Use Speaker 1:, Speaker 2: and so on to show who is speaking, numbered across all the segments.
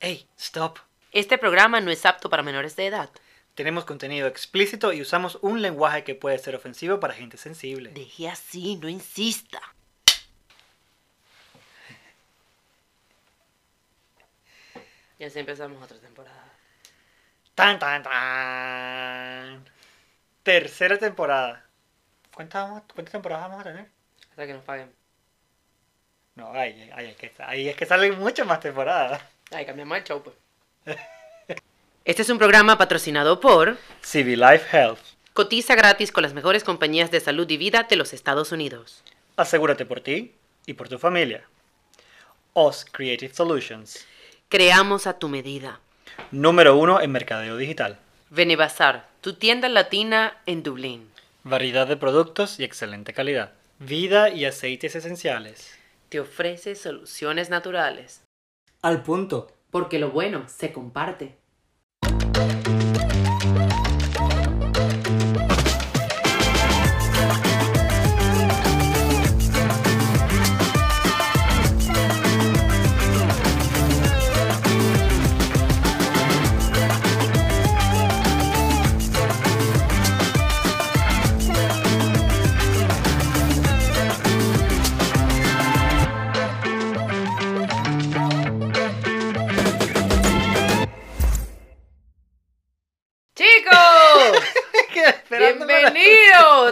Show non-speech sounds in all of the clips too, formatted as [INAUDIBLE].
Speaker 1: ¡Ey! ¡Stop!
Speaker 2: Este programa no es apto para menores de edad.
Speaker 1: Tenemos contenido explícito y usamos un lenguaje que puede ser ofensivo para gente sensible.
Speaker 2: Deje así, no insista. Y así empezamos otra temporada.
Speaker 1: ¡Tan, tan, tan! Tercera temporada. ¿Cuántas, vamos- cuántas temporadas vamos a tener?
Speaker 2: Hasta que nos paguen.
Speaker 1: No, ahí, ahí, es que, ahí es que salen muchas más temporadas.
Speaker 2: Ay, cambiamos el show, pues. [LAUGHS] Este es un programa patrocinado por
Speaker 1: CV Life Health.
Speaker 2: Cotiza gratis con las mejores compañías de salud y vida de los Estados Unidos.
Speaker 1: Asegúrate por ti y por tu familia. OS Creative Solutions.
Speaker 2: Creamos a tu medida.
Speaker 1: Número uno en mercadeo digital.
Speaker 2: Benebazar, tu tienda latina en Dublín.
Speaker 1: Variedad de productos y excelente calidad. Vida y aceites esenciales.
Speaker 2: Te ofrece soluciones naturales.
Speaker 1: Al punto.
Speaker 2: Porque lo bueno se comparte.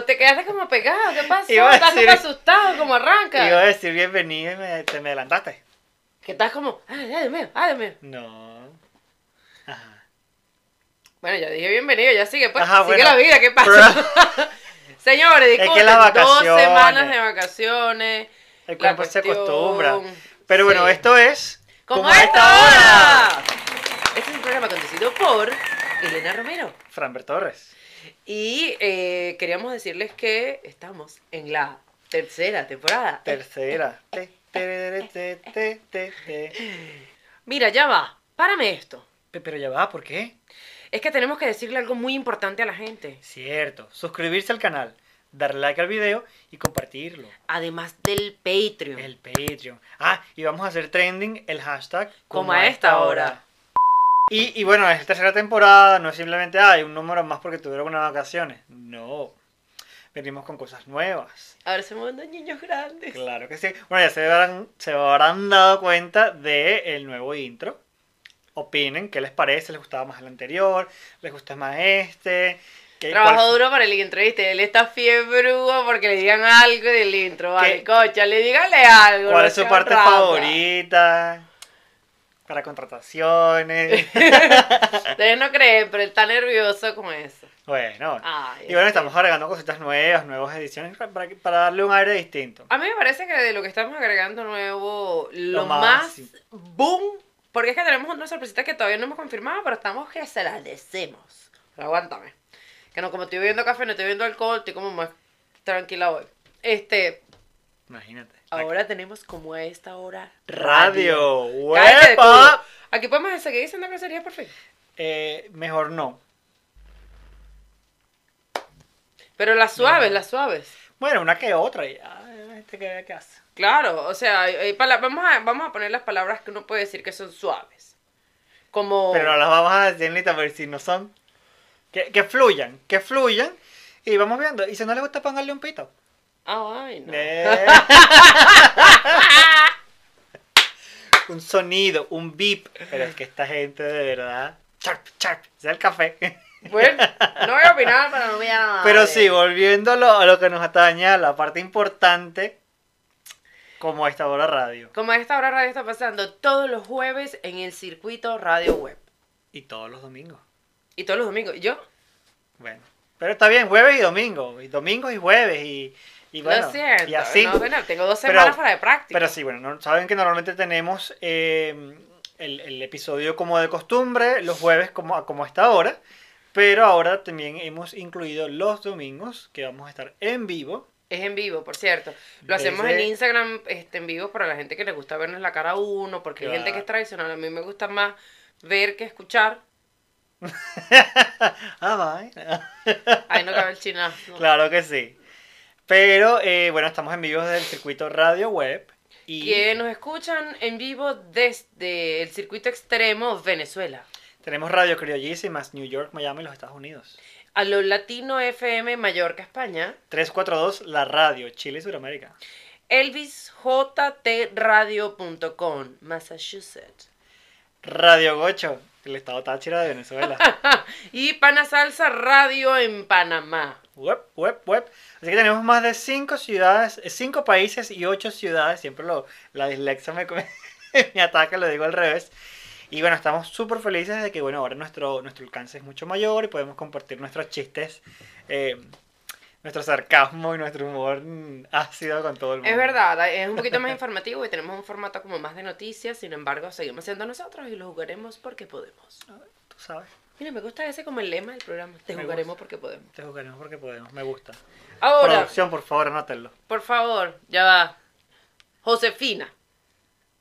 Speaker 2: Te quedaste como pegado, ¿qué pasó?
Speaker 1: Iba
Speaker 2: Estás como
Speaker 1: decir-
Speaker 2: asustado, como arranca.
Speaker 1: Iba a decir bienvenido y me, te me adelantaste.
Speaker 2: Que estás como, ay, ay, Dios mío, ay, Dios mío.
Speaker 1: No. Ajá.
Speaker 2: Bueno, ya dije bienvenido, ya sigue, pues.
Speaker 1: Ajá,
Speaker 2: sigue
Speaker 1: bueno.
Speaker 2: la vida, ¿qué pasa? [LAUGHS] Señores, disculpen, dos semanas de vacaciones.
Speaker 1: El cuerpo se acostumbra. Pero bueno,
Speaker 2: sí.
Speaker 1: esto es.
Speaker 2: ¡Como esta hora! Este es un programa conducido por Elena Romero.
Speaker 1: Franber Torres.
Speaker 2: Y eh, queríamos decirles que estamos en la tercera temporada.
Speaker 1: Tercera. Te, te, te.
Speaker 2: Mira, ya va. Párame esto.
Speaker 1: Pe- Pero ya va, ¿por qué?
Speaker 2: Es que tenemos que decirle algo muy importante a la gente.
Speaker 1: Cierto. Suscribirse al canal, darle like al video y compartirlo.
Speaker 2: Además del Patreon.
Speaker 1: El Patreon. Ah, y vamos a hacer trending el hashtag
Speaker 2: Como a esta hora.
Speaker 1: Y, y bueno, es la tercera temporada, no es simplemente, hay un número más porque tuvieron unas vacaciones. No. Venimos con cosas nuevas.
Speaker 2: Ahora somos dos niños grandes.
Speaker 1: Claro que sí. Bueno, ya se habrán, se habrán dado cuenta del nuevo intro. Opinen qué les parece, les gustaba más el anterior, les gusta más este. ¿Qué-
Speaker 2: Trabajó duro para el intro, ¿viste? Él está fiebrudo porque le digan algo del intro. Vale,
Speaker 1: ¿Qué-
Speaker 2: cocha, le díganle algo.
Speaker 1: ¿Cuál
Speaker 2: no
Speaker 1: es su parte
Speaker 2: rata.
Speaker 1: favorita? Para contrataciones. [LAUGHS] [LAUGHS]
Speaker 2: Ustedes no creen, pero él está nervioso con eso.
Speaker 1: bueno.
Speaker 2: Ay,
Speaker 1: y bueno,
Speaker 2: sí.
Speaker 1: estamos agregando cositas nuevas, nuevas ediciones para, para- darle un aire distinto.
Speaker 2: A mí me parece que de lo que estamos agregando nuevo, lo,
Speaker 1: Lo
Speaker 2: más,
Speaker 1: sí.
Speaker 2: boom, porque es que tenemos una sorpresita que todavía no hemos confirmado, pero estamos que se la decimos. Pero aguántame. Que no, como estoy bebiendo café, no estoy bebiendo alcohol, estoy como más tranquila hoy. Este,
Speaker 1: Imagínate.
Speaker 2: ahora tenemos como a esta hora
Speaker 1: Radio. ¡Huepa!
Speaker 2: Aquí podemos seguir diciendo groserías por fin.
Speaker 1: Eh, mejor no.
Speaker 2: Pero las suaves, las suaves.
Speaker 1: Bueno, una que otra. Ya, este que qué hace.
Speaker 2: Claro, o sea, vamos, a, vamos a poner las palabras que uno puede decir que son suaves. Como...
Speaker 1: Pero no las vamos a decir ni a ver si no son. Que, que fluyan, que fluyan. Y vamos viendo. Y si no les gusta, pónganle un pito.
Speaker 2: Ay, no.
Speaker 1: Eh. [LAUGHS] un sonido, un beep. Pero es que esta gente de verdad. Charp, charp. Es el café.
Speaker 2: Bueno, no voy a opinar, pero no voy a nada.
Speaker 1: Pero sí, volviendo a lo, a lo que nos atañe, a la parte importante, como a esta hora radio.
Speaker 2: Como a esta hora radio está pasando todos los jueves en el circuito radio web.
Speaker 1: Y todos los domingos.
Speaker 2: Y todos los domingos. ¿Y yo?
Speaker 1: Bueno. Pero está bien, jueves y domingo. Y domingo y jueves. Y, y bueno.
Speaker 2: Lo siento.
Speaker 1: y así.
Speaker 2: No, bueno, tengo dos
Speaker 1: Pero-
Speaker 2: semanas fuera de práctica.
Speaker 1: Pero sí, bueno, no- saben que normalmente tenemos eh, el, el episodio como de costumbre, los jueves como, como a esta hora. Pero ahora también hemos incluido los domingos, que vamos a estar en vivo.
Speaker 2: Es en vivo, por cierto. Lo hacemos
Speaker 1: Desde-
Speaker 2: en Instagram este, en vivo para la gente que le gusta vernos la cara a uno, porque hay gente que es
Speaker 1: Claro.
Speaker 2: tradicional. A mí me gusta más ver que escuchar. [LAUGHS]
Speaker 1: ah.
Speaker 2: Ahí no cabe el chinazo.
Speaker 1: Claro que sí. Pero eh, bueno, estamos en vivo desde el circuito radio web. Y
Speaker 2: que nos escuchan en vivo desde el circuito extremo Venezuela.
Speaker 1: tenemos Radio Criollísimas, New York, Miami, los Estados Unidos.
Speaker 2: A lo Latino FM Mallorca, España.
Speaker 1: 342, la radio, Chile y Sudamérica.
Speaker 2: ElvisJTRadio.com, Massachusetts.
Speaker 1: Radio Gocho, el estado Táchira de Venezuela. [LAUGHS]
Speaker 2: y Pana Salsa Radio en Panamá.
Speaker 1: Web, web, web. Así que tenemos más de cinco ciudades, eh, cinco países y ocho ciudades. Siempre lo, la dislexia me, [LAUGHS] me ataca, lo digo al revés. Y bueno, estamos súper felices de que bueno, ahora nuestro, nuestro alcance es mucho mayor y podemos compartir nuestros chistes, eh, nuestro sarcasmo y nuestro humor ácido con todo el mundo.
Speaker 2: Es verdad, es un poquito más [LAUGHS] informativo y tenemos un formato como más de noticias, sin embargo, seguimos siendo nosotros y lo jugaremos porque podemos.
Speaker 1: Tú sabes,
Speaker 2: Mira, me gusta ese como el lema del programa. Te
Speaker 1: Me
Speaker 2: jugaremos
Speaker 1: gusta.
Speaker 2: porque podemos.
Speaker 1: te jugaremos porque podemos, me gusta.
Speaker 2: Ahora,
Speaker 1: Producción, por favor, anótenlo.
Speaker 2: por favor, ya va. Josefina.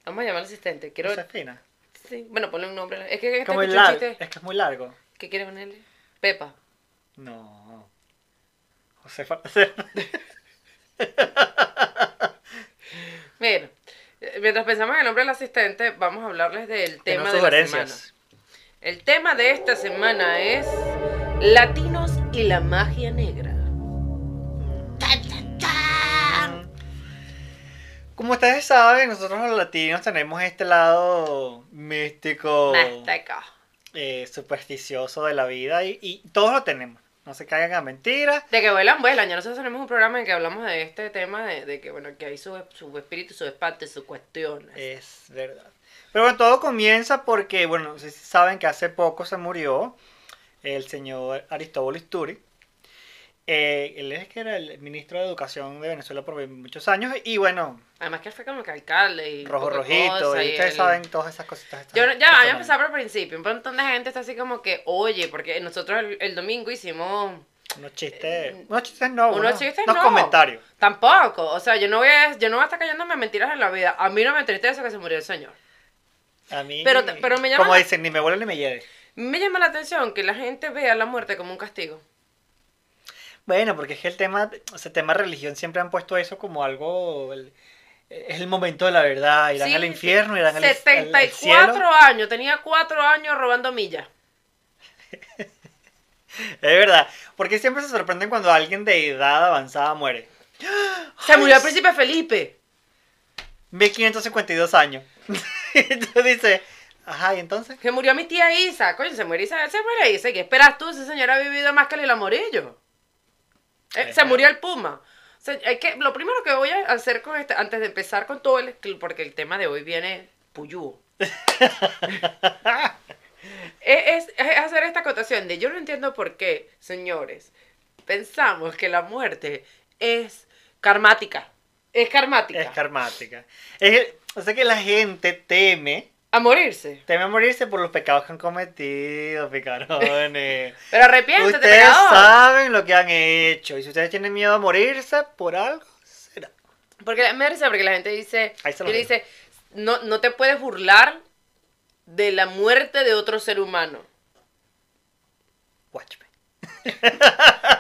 Speaker 2: Vamos a llamar al asistente. Quiero.
Speaker 1: Josefina.
Speaker 2: Sí, bueno, ponle un nombre. Es que
Speaker 1: Es
Speaker 2: este un
Speaker 1: largo,
Speaker 2: chiste.
Speaker 1: es que es muy largo.
Speaker 2: ¿Qué quiere ponerle? Pepa.
Speaker 1: No. Josefa. [LAUGHS]
Speaker 2: Mira, eh, mientras pensamos en el nombre del asistente, vamos a hablarles del tema de la semana. El tema de esta semana es Latinos y la magia negra.
Speaker 1: Como ustedes saben, nosotros los latinos tenemos este lado místico,
Speaker 2: Mazteca.
Speaker 1: eh, supersticioso de la vida y, y todos lo tenemos. No se caigan a mentiras.
Speaker 2: De que vuelan, vuelan. Ya nosotros tenemos un programa en que hablamos de este tema, de, de que bueno, que hay su, su espíritu, su espate, sus cuestiones.
Speaker 1: Es verdad. Pero bueno, todo comienza porque, bueno, no sé si saben que hace poco se murió el señor Aristóbulo Isturi. Eh, él es que era el ministro de Educación de Venezuela por muchos años y bueno,
Speaker 2: Además que él fue como que alcalde y
Speaker 1: rojo rojito y ustedes saben todas esas cositas.
Speaker 2: Yo, ya, voy a empezar por el principio. Un montón de gente está así como que, oye, porque nosotros el, el domingo hicimos
Speaker 1: Unos chistes, unos chistes no,
Speaker 2: Eh, unos
Speaker 1: unos,
Speaker 2: chistes
Speaker 1: unos
Speaker 2: no.
Speaker 1: comentarios.
Speaker 2: Tampoco, o sea, yo no voy a, yo no voy a estar cayéndome en mentiras en la vida. A mí no me entristece que se murió el señor.
Speaker 1: A mí,
Speaker 2: Pero me llama
Speaker 1: como
Speaker 2: la-
Speaker 1: dicen, ni me vuelve ni me lleve.
Speaker 2: Me llama la atención que la gente vea la muerte como un castigo.
Speaker 1: Bueno, porque es que el tema, ese tema religión siempre han puesto eso como algo, el- es el momento de la verdad, irán
Speaker 2: Sí,
Speaker 1: al infierno, irán al, al- al
Speaker 2: 74
Speaker 1: cielo.
Speaker 2: años, tenía 4 años robando millas. [LAUGHS]
Speaker 1: Es verdad, porque siempre se sorprenden cuando alguien de edad avanzada muere.
Speaker 2: Se murió el [GASPS] príncipe Felipe.
Speaker 1: 1552 años. [LAUGHS] y [LAUGHS] tú dices, ajá, ¿y entonces?
Speaker 2: Que murió mi tía Isa. Coño, se muere Isa, se muere Isa. ¿Y ¿Qué esperas tú? Esa señora ha vivido más que el Amorillo. Eh, se murió el Puma. O sea, hay que, lo primero que voy a hacer con este, antes de empezar con todo el, porque el tema de hoy viene puyú. [LAUGHS] es, es- es hacer esta acotación de yo no entiendo por qué, señores, pensamos que la muerte es karmática. Es karmática.
Speaker 1: Es karmática. Es o sea que la gente teme,
Speaker 2: a morirse.
Speaker 1: teme morirse por los pecados que han cometido, picarones. [LAUGHS]
Speaker 2: Pero arrepiéntete,
Speaker 1: ustedes
Speaker 2: pecador.
Speaker 1: saben lo que han hecho. Y si ustedes tienen miedo a morirse por algo, será.
Speaker 2: Porque la- me risa porque la gente dice,
Speaker 1: Ahí se lo
Speaker 2: dice, no, no te puedes burlar de la muerte de otro ser humano.
Speaker 1: Watch me. [LAUGHS]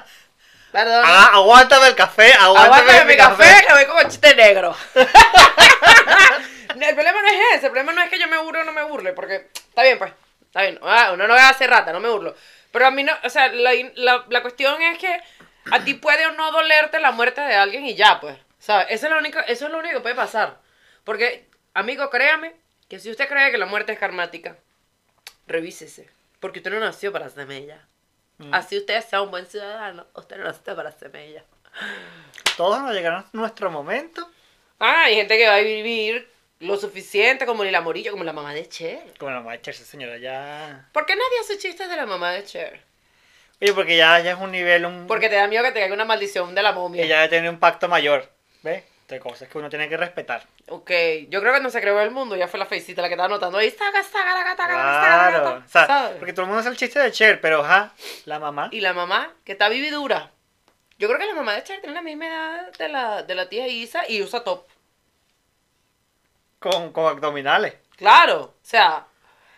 Speaker 2: Perdón.
Speaker 1: Ah, aguántame el café, aguántame,
Speaker 2: Aguántame mi café, que voy como chiste negro. [LAUGHS] El problema no es ese, el problema no es que yo me burle o no me burle, porque está bien, pues, está bien, ah, uno no va a hacer rata, no me burlo. Pero a mí no, o sea, la, la, la cuestión es que a ti puede o no dolerte la muerte de alguien y ya, pues, ¿sabes? Eso es lo único, eso es lo único que puede pasar. Porque, amigo, créame, que si usted cree que la muerte es karmática, revísese, porque usted no nació para semilla.
Speaker 1: Mm.
Speaker 2: Así usted sea un buen ciudadano, usted no nació para semilla.
Speaker 1: Todos nos llegará nuestro momento.
Speaker 2: Ah, hay gente que va a vivir lo suficiente como ni la Morillo, como la mamá de Cher.
Speaker 1: Como la mamá de Cher, esa señora ya.
Speaker 2: ¿Por qué nadie hace chistes de la mamá de Cher?
Speaker 1: Oye, porque ya, ya es un nivel, un.
Speaker 2: Porque te da miedo que te caiga una maldición de la momia.
Speaker 1: Ella ya tiene un pacto mayor. ¿Ves? De cosas que uno tiene que respetar.
Speaker 2: Ok, yo creo que no se creó el mundo, ya fue la feicita la que estaba anotando ahí. Saca, saca, la gata,
Speaker 1: Claro.
Speaker 2: la
Speaker 1: O
Speaker 2: gata.
Speaker 1: sea,
Speaker 2: ¿sabes?
Speaker 1: porque todo el mundo hace el chiste de Cher, pero ajá, la mamá.
Speaker 2: Y la mamá, que está vividura. Yo creo que la mamá de Cher tiene la misma edad de la, de la tía Isa y usa top.
Speaker 1: Con, con abdominales.
Speaker 2: Claro, o sea,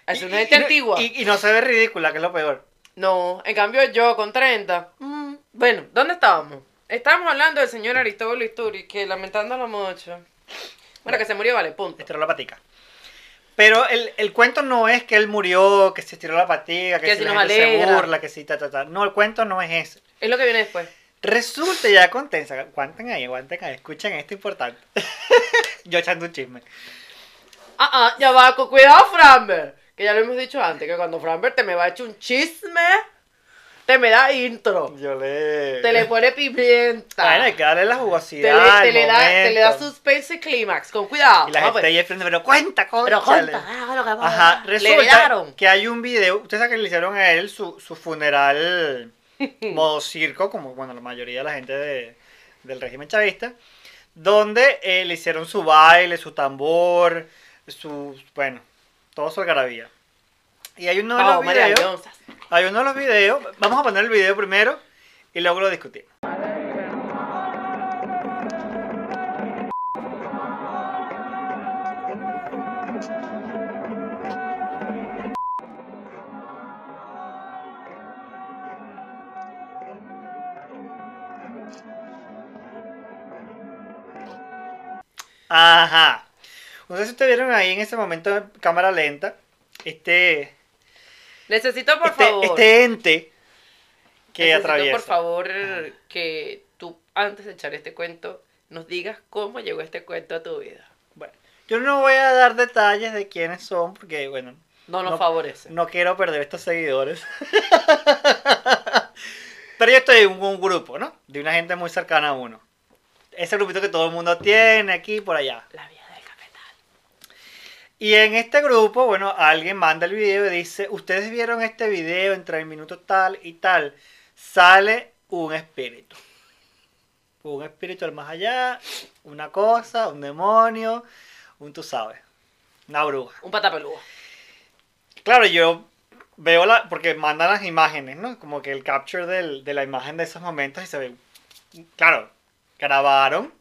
Speaker 2: es una gente
Speaker 1: y
Speaker 2: antigua.
Speaker 1: Y, y no se ve ridícula, que es lo peor.
Speaker 2: No, en cambio yo con 30. mm, bueno, ¿dónde estábamos? Estábamos hablando del señor Aristóbulo Isturi, que lamentando la mucho. Bueno, que se murió, vale, punto.
Speaker 1: Estiró la patica. Pero el, el cuento no es que él murió, que se estiró la patica, que,
Speaker 2: Que
Speaker 1: si
Speaker 2: si
Speaker 1: la
Speaker 2: nos
Speaker 1: gente se burla, que si ta, ta, ta. No, el cuento no es ese.
Speaker 2: Es lo que viene después.
Speaker 1: Resulta ya contensa. Aguanten ahí, aguanten ahí. Escuchen esto importante. [LAUGHS] Yo echando un chisme.
Speaker 2: Ah, ah, ya va, cuidado, Framber. Que ya lo hemos dicho antes, que cuando Framber te me va a echar un chisme, te me da intro.
Speaker 1: Yo le.
Speaker 2: Te le pone pimienta.
Speaker 1: Bueno, hay que darle la
Speaker 2: te
Speaker 1: jugosidad.
Speaker 2: le, te le da, te le da
Speaker 1: momento.
Speaker 2: suspense y clímax. Con cuidado.
Speaker 1: Y la
Speaker 2: Vamos,
Speaker 1: gente
Speaker 2: pues.
Speaker 1: ahí pero cuenta,
Speaker 2: Pero ah, lo que pasa.
Speaker 1: Ajá, resulta que hay un video, ustedes saben que le hicieron a él su, su funeral [LAUGHS] modo circo, como bueno, la mayoría de la gente de- del régimen chavista, donde eh, le hicieron su baile, su tambor, su, bueno, todo su algarabía. Y hay uno de los videos, hay uno de los videos, vamos a poner el video primero y luego lo discutimos. Ajá. No sé si ustedes vieron ahí en ese momento cámara lenta, este,
Speaker 2: Necesito, por
Speaker 1: este,
Speaker 2: favor.
Speaker 1: este ente que
Speaker 2: necesito,
Speaker 1: atraviesa.
Speaker 2: por favor, que tú, antes de echar este cuento, nos digas cómo llegó este cuento a tu vida.
Speaker 1: Bueno, yo no voy a dar detalles de quiénes son porque, bueno,
Speaker 2: No nos
Speaker 1: No.
Speaker 2: favorece.
Speaker 1: no quiero perder estos seguidores. [LAUGHS] Pero yo estoy en un, un grupo, ¿no? De una gente muy cercana a uno. Ese grupito que todo el mundo tiene aquí y por allá.
Speaker 2: La vida.
Speaker 1: Y en este grupo, bueno, alguien manda el video y dice, ustedes vieron este video entre el minuto tal y tal. Sale un espíritu. Un espíritu del más allá, una cosa, un demonio, un tú sabes, una bruja.
Speaker 2: Un patapeludo.
Speaker 1: Claro, yo veo la, porque mandan las imágenes, ¿no? Como que el capture del- de la imagen de esos momentos y se ve, claro, grabaron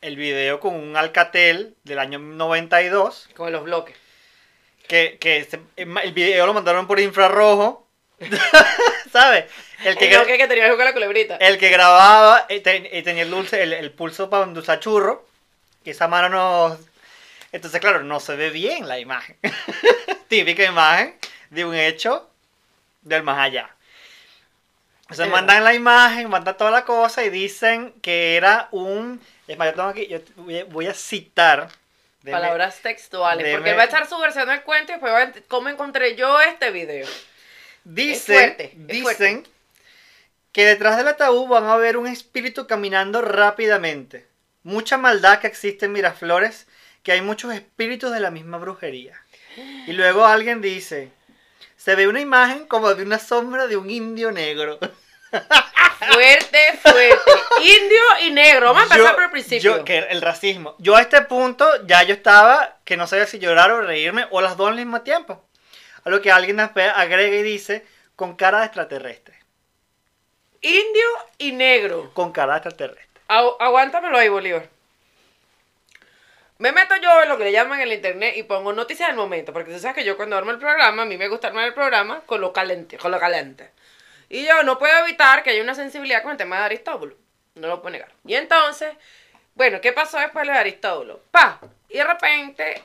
Speaker 1: el video con un Alcatel del año 92
Speaker 2: Con los bloques.
Speaker 1: que, que se- el video lo mandaron por infrarrojo, [LAUGHS] ¿sabes? El que,
Speaker 2: El que tenía que con la culebrita.
Speaker 1: el que grababa eh, eh, tenía el, dulce, el, el pulso para endulzar churro, que esa mano no... Entonces, claro, no se ve bien la imagen. [LAUGHS] Típica imagen de un hecho del más allá. Entonces
Speaker 2: Es
Speaker 1: mandan la imagen, mandan toda la cosa y dicen que era un... Es más, yo tengo aquí, yo voy a, voy a citar... Deme-
Speaker 2: Palabras textuales.
Speaker 1: deme-
Speaker 2: Porque va a echar su versión del cuento y después va a cómo encontré yo este video.
Speaker 1: Dicen,
Speaker 2: fuerte, es
Speaker 1: dicen
Speaker 2: fuerte.
Speaker 1: que detrás del ataúd van a ver un espíritu caminando rápidamente. Mucha maldad que existe en Miraflores, que hay muchos espíritus de la misma brujería. Y luego alguien dice, se ve una imagen como de una sombra de un indio negro. [LAUGHS]
Speaker 2: Fuerte, fuerte. Indio y negro. Vamos a empezar
Speaker 1: Yo-
Speaker 2: por el principio.
Speaker 1: yo- que el racismo. Yo a este punto ya yo estaba que no sabía si llorar o reírme o las dos al mismo tiempo. A lo que alguien agrega y dice, con cara de extraterrestre.
Speaker 2: Indio y negro.
Speaker 1: Con cara de extraterrestre.
Speaker 2: Agu- aguántamelo ahí, Bolívar. Me meto yo en lo que le llaman el internet y pongo noticias del momento, porque tú sabes que yo cuando armo el programa, a mí me gusta armar el programa con lo caliente, con lo caliente. Y yo no puedo evitar que haya una sensibilidad con el tema de Aristóbulo. No lo puedo negar. Y entonces, bueno, ¿qué pasó después de Aristóbulo? Pa, y de repente,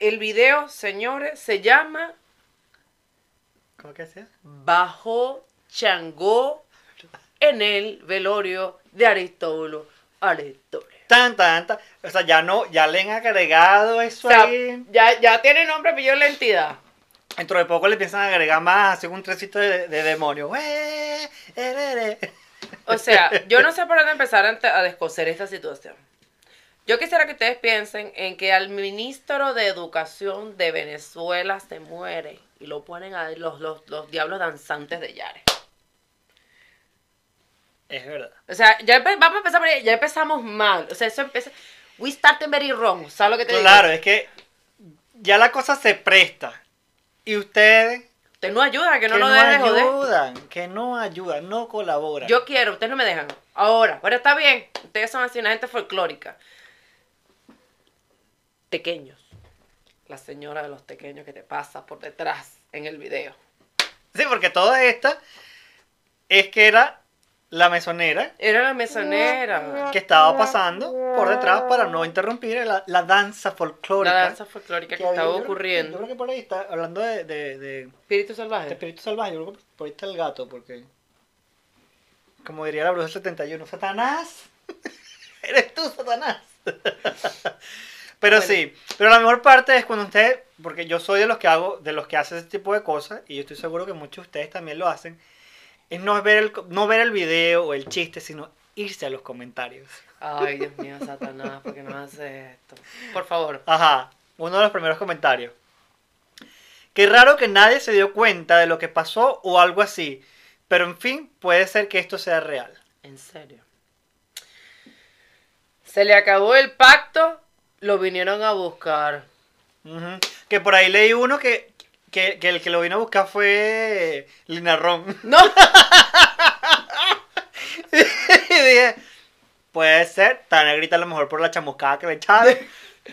Speaker 2: el video, señores, se llama
Speaker 1: ¿Cómo que sea?
Speaker 2: Bajo Changó en el velorio de Aristóbulo. Aristóbulo.
Speaker 1: Tan, tan, tan. O sea, ya no, ya le han agregado eso
Speaker 2: O sea,
Speaker 1: ahí.
Speaker 2: ya, ya tiene nombre, pillo la entidad.
Speaker 1: Dentro de poco le empiezan a agregar más, así un trecito de, de demonio. ¡Eh!
Speaker 2: O sea, yo no sé por dónde empezar a descoser esta situación. Yo quisiera que ustedes piensen en que al ministro de Educación de Venezuela se muere y lo ponen ahí los, los, los diablos danzantes de Yare.
Speaker 1: Es verdad.
Speaker 2: O sea, ya vamos a empezar por ahí, ya empezamos mal. O sea, eso empieza. We started very wrong. ¿Sabes lo que te digo?
Speaker 1: Claro, es que ya la cosa se presta. Y ustedes
Speaker 2: Ustedes no ayudan, que no
Speaker 1: que
Speaker 2: nos
Speaker 1: no
Speaker 2: dejen de joder.
Speaker 1: ayudan, que no ayudan, no colaboran.
Speaker 2: Yo quiero, ustedes no me dejan. Ahora, pero está bien. Ustedes son así, una gente folclórica. Pequeños. La señora de los pequeños que te pasa por detrás en el video.
Speaker 1: Sí, porque toda esta es que era la mesonera
Speaker 2: Era la mesonera.
Speaker 1: que estaba pasando por detrás para no interrumpir la, la danza folclórica.
Speaker 2: La danza folclórica que estaba
Speaker 1: yo creo- Yo
Speaker 2: ocurriendo.
Speaker 1: creo que por ahí está hablando de, de, de,
Speaker 2: Espíritu
Speaker 1: de
Speaker 2: salvaje.
Speaker 1: espíritu salvaje. Yo creo que por ahí está el gato, porque. Como diría la bruja del 71, ¡Satanás! [LAUGHS] ¡Eres tú, Satanás! [LAUGHS] pero
Speaker 2: Bueno.
Speaker 1: sí, pero la mejor parte es cuando usted, porque yo soy de los que hago, de los que hacen ese tipo de cosas, y yo estoy seguro que muchos de ustedes también lo hacen, es no ver el, no ver el video o el chiste, sino irse a los comentarios.
Speaker 2: Ay, Dios mío, Satanás, ¿por qué no haces esto? Por favor.
Speaker 1: Ajá, uno de los primeros comentarios. Qué raro que nadie se dio cuenta de lo que pasó o algo así. Pero en fin, puede ser que esto sea real.
Speaker 2: En serio. Se le acabó el pacto, lo vinieron a buscar.
Speaker 1: Que por ahí leí uno que, que, que el que lo vino a buscar fue Linarrón.
Speaker 2: No, [LAUGHS]
Speaker 1: y dije, puede ser, está negrita a lo mejor por la chamuscada que le echaron.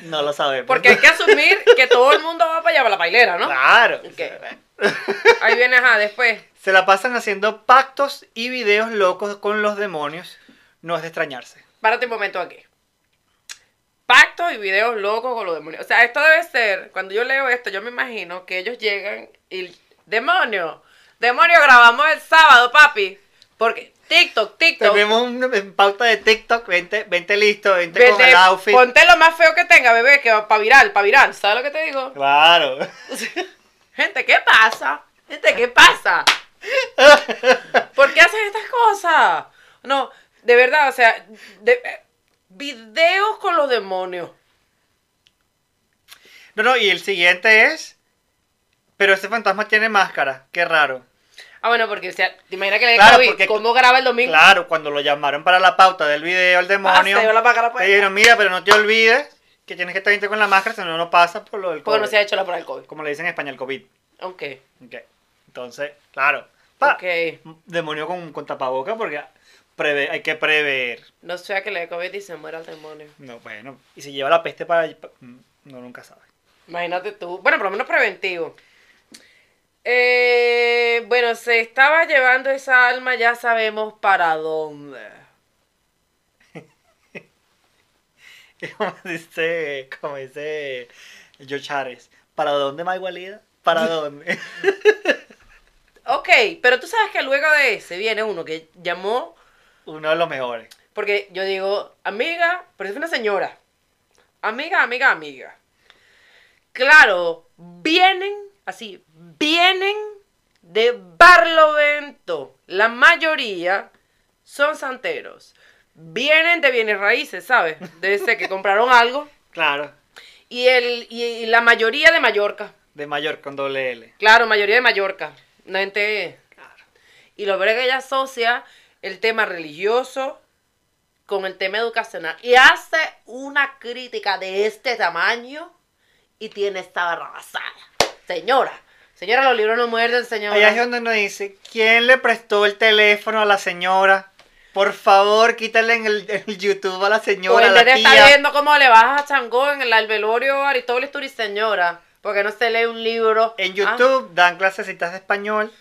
Speaker 1: No lo sabemos.
Speaker 2: porque hay que asumir que todo el mundo va para allá, para la pailera, ¿no?
Speaker 1: Claro.
Speaker 2: Ahí viene, ajá, después.
Speaker 1: Se la pasan haciendo pactos y videos locos con los demonios. No es de extrañarse.
Speaker 2: Párate un momento aquí. Pactos y videos locos con los demonios. O sea, esto debe ser, cuando yo leo esto, yo me imagino que ellos llegan y... Demonio, demonio, grabamos el sábado, papi. Porque TikTok, TikTok.
Speaker 1: Tenemos una pauta de TikTok, vente, vente listo, vente, con el outfit.
Speaker 2: ponte lo más feo que tenga, bebé, que va para viral, para viral. ¿Sabes lo que te digo?
Speaker 1: Claro. [LAUGHS]
Speaker 2: Gente, ¿qué pasa? Gente, ¿qué pasa? [LAUGHS] ¿Por qué haces estas cosas? No, de verdad, o sea, de- videos con los demonios.
Speaker 1: No, no, y el siguiente es. Pero este fantasma tiene máscara, qué raro.
Speaker 2: Ah, bueno, porque, o sea, te imaginas que le
Speaker 1: Claro,
Speaker 2: COVID,
Speaker 1: porque-
Speaker 2: ¿cómo graba el domingo?
Speaker 1: Claro, cuando lo llamaron para la pauta del video, el
Speaker 2: Ah,
Speaker 1: demonio.
Speaker 2: se dio la máscara, pues.
Speaker 1: dijeron, mira, pero no te olvides que tienes que estar gente con la máscara, si no, no pasa por lo del
Speaker 2: Porque
Speaker 1: COVID.
Speaker 2: no se ha hecho la prueba del COVID.
Speaker 1: Como le dicen en España, el COVID.
Speaker 2: Ok,
Speaker 1: Ok. Entonces, claro. Pa,
Speaker 2: ok.
Speaker 1: Demonio con, con tapaboca porque preve- hay que prever.
Speaker 2: No sea que le dé COVID y se muera el demonio.
Speaker 1: No, bueno. Y si lleva la peste para... pa- No, nunca sabe.
Speaker 2: Imagínate tú. Bueno, por lo menos preventivo. Eh, bueno, se estaba llevando esa alma, ya sabemos para dónde. [LAUGHS]
Speaker 1: Como dice, como dice George Harris. ¿Para dónde, Maigualida? ¿Para [LAUGHS] dónde?
Speaker 2: Ok, pero tú sabes que luego de ese viene uno que llamó,
Speaker 1: Uno de los mejores.
Speaker 2: porque yo digo, amiga, pero es una señora. Amiga, amiga, amiga. Claro, vienen, así, vienen de Barlovento. La mayoría son santeros. Vienen de bienes raíces, ¿sabes? Debe ser que compraron algo. [LAUGHS]
Speaker 1: Claro.
Speaker 2: Y, el, y, y la mayoría de Mallorca.
Speaker 1: De mayor con doble L.
Speaker 2: Claro, mayoría de Mallorca. Una gente. Y lo veré que ella asocia el tema religioso con el tema educacional. Y hace una crítica de este tamaño y tiene esta barrabasada. Señora, señora, los libros no muerden, señora.
Speaker 1: Allá es donde nos dice, ¿quién le prestó el teléfono a la señora? Por favor, quítale en el, YouTube a la señora, a la
Speaker 2: está viendo cómo le bajas a Changó en el, al velorio Aristóbulo Turi, señora. Porque no se lee un libro.
Speaker 1: En
Speaker 2: Ah,
Speaker 1: YouTube dan clasecitas de español.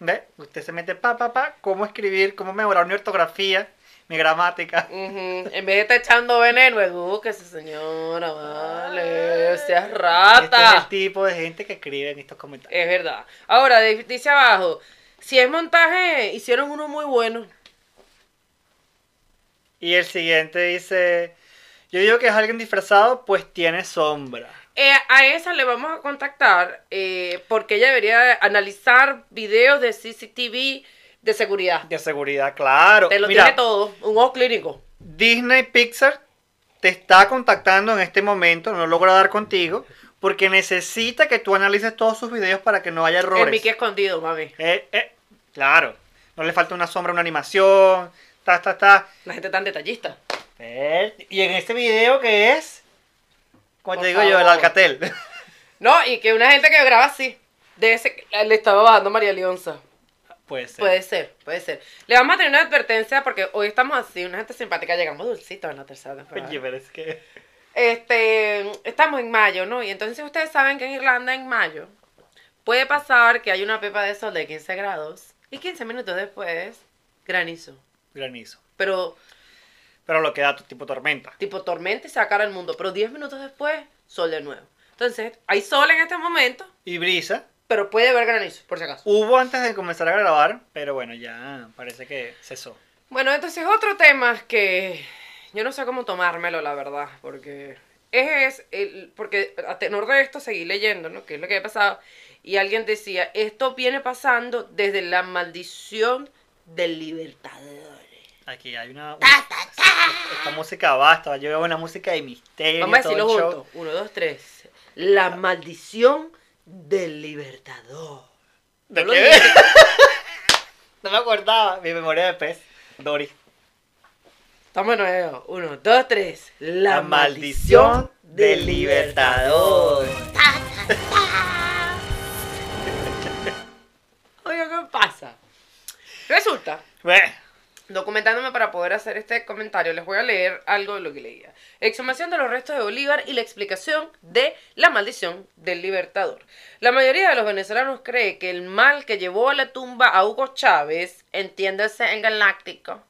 Speaker 1: ¿Ve? Usted se mete pa, pa, pa, cómo escribir, cómo mejorar mi ortografía, mi gramática.
Speaker 2: Ujú, En vez de estar echando veneno, edúquese, señora, vale, seas
Speaker 1: Este es
Speaker 2: rata.
Speaker 1: el tipo de gente que escribe en estos comentarios.
Speaker 2: Es verdad. Ahora, di- dice abajo, si es montaje, hicieron uno muy bueno.
Speaker 1: Y el siguiente dice, yo digo que es alguien disfrazado, pues tiene sombra.
Speaker 2: Eh, a esa le vamos a contactar eh, porque ella debería analizar videos de CCTV de seguridad.
Speaker 1: De seguridad, claro.
Speaker 2: Te lo
Speaker 1: Mira,
Speaker 2: tiene todo, un ojo clínico.
Speaker 1: Disney Pixar te está contactando en este momento, no logra dar contigo, porque necesita que tú analices todos sus videos para que no haya errores.
Speaker 2: El Mickey escondido, mami.
Speaker 1: Eh, eh, claro, no le falta una sombra, una animación, ta, ta, ta.
Speaker 2: La gente tan detallista.
Speaker 1: Eh, Y en este video que es, como te digo yo, el. Alcatel. [LAUGHS]
Speaker 2: No, y que una gente que graba así, de ese, le estaba bajando María Leonza.
Speaker 1: Puede ser.
Speaker 2: Puede ser, puede ser. Le vamos a tener una advertencia porque hoy estamos así, una gente simpática, llegamos dulcitos en la tercera temporada.
Speaker 1: Oye, pero es que...
Speaker 2: Este, estamos en mayo, ¿no? Y entonces ustedes saben que en Irlanda en mayo puede pasar que hay una pepa de sol de 15 grados y 15 minutos después granizo.
Speaker 1: granizo.
Speaker 2: Pero
Speaker 1: Pero lo que da tipo tormenta.
Speaker 2: tipo tormenta y sacar al mundo. Pero 10 minutos después, sol de nuevo. Entonces, hay sol en este momento,
Speaker 1: Y brisa.
Speaker 2: pero puede haber granizo, por si acaso.
Speaker 1: Hubo antes de comenzar a grabar, pero bueno, ya parece que cesó.
Speaker 2: Bueno, entonces otro tema que yo no sé cómo tomármelo, la verdad, porque es el, porque a tenor de esto seguí leyendo, ¿no? Que es lo que ha pasado y alguien decía, esto viene pasando desde la maldición del libertador.
Speaker 1: Aquí hay una. Esta música basta. Yo veo una música de misterio.
Speaker 2: Vamos a decirlo juntos. Uno, dos, tres. La maldición del libertador.
Speaker 1: ¿De qué? [LAUGHS] no me acordaba. Mi memoria de pez. Dory.
Speaker 2: Estamos de nuevo. Uno, dos, tres. La,
Speaker 1: La
Speaker 2: maldición,
Speaker 1: maldición
Speaker 2: del libertador. [LAUGHS] Oiga, ¿qué pasa? Resulta,
Speaker 1: Bueno,
Speaker 2: documentándome para poder hacer este comentario, les voy a leer algo de lo que leía. Exhumación de los restos de Bolívar y la explicación de la maldición del libertador. La mayoría de los venezolanos cree que el mal que llevó a la tumba a Hugo Chávez, entiéndase en galáctico,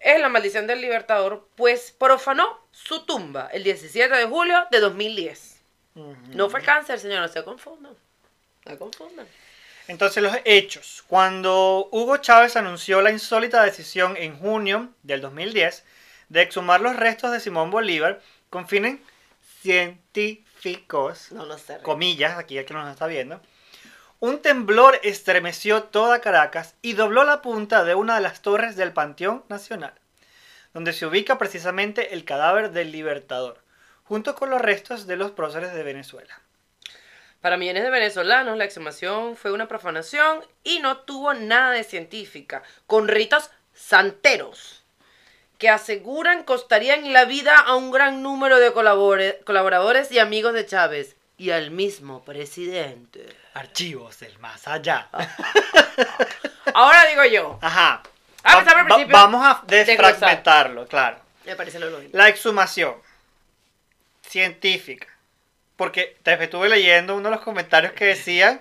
Speaker 2: es la maldición del libertador, pues profanó su tumba el 17 de julio de 2010. No fue cáncer, señor, no se confundan. No se confundan.
Speaker 1: Entonces los hechos. Cuando Hugo Chávez anunció la insólita decisión en junio del 2010 de exhumar los restos de Simón Bolívar con fines científicos,
Speaker 2: No lo sé.
Speaker 1: comillas, aquí el que nos está viendo, un temblor estremeció toda Caracas y dobló la punta de una de las torres del Panteón Nacional, donde se ubica precisamente el cadáver del Libertador, junto con los restos de los próceres de Venezuela.
Speaker 2: Para millones de venezolanos, la exhumación fue una profanación y no tuvo nada de científica, con ritos santeros que aseguran costarían la vida a un gran número de colaboradores y amigos de Chávez y al mismo presidente.
Speaker 1: Archivos del más allá. [LAUGHS]
Speaker 2: Ahora digo yo,
Speaker 1: Ajá.
Speaker 2: Ah,
Speaker 1: Va-
Speaker 2: el
Speaker 1: va- vamos a desfragmentarlo, claro.
Speaker 2: me parece lo lógico.
Speaker 1: La exhumación científica. Porque te estuve leyendo uno de los comentarios que decían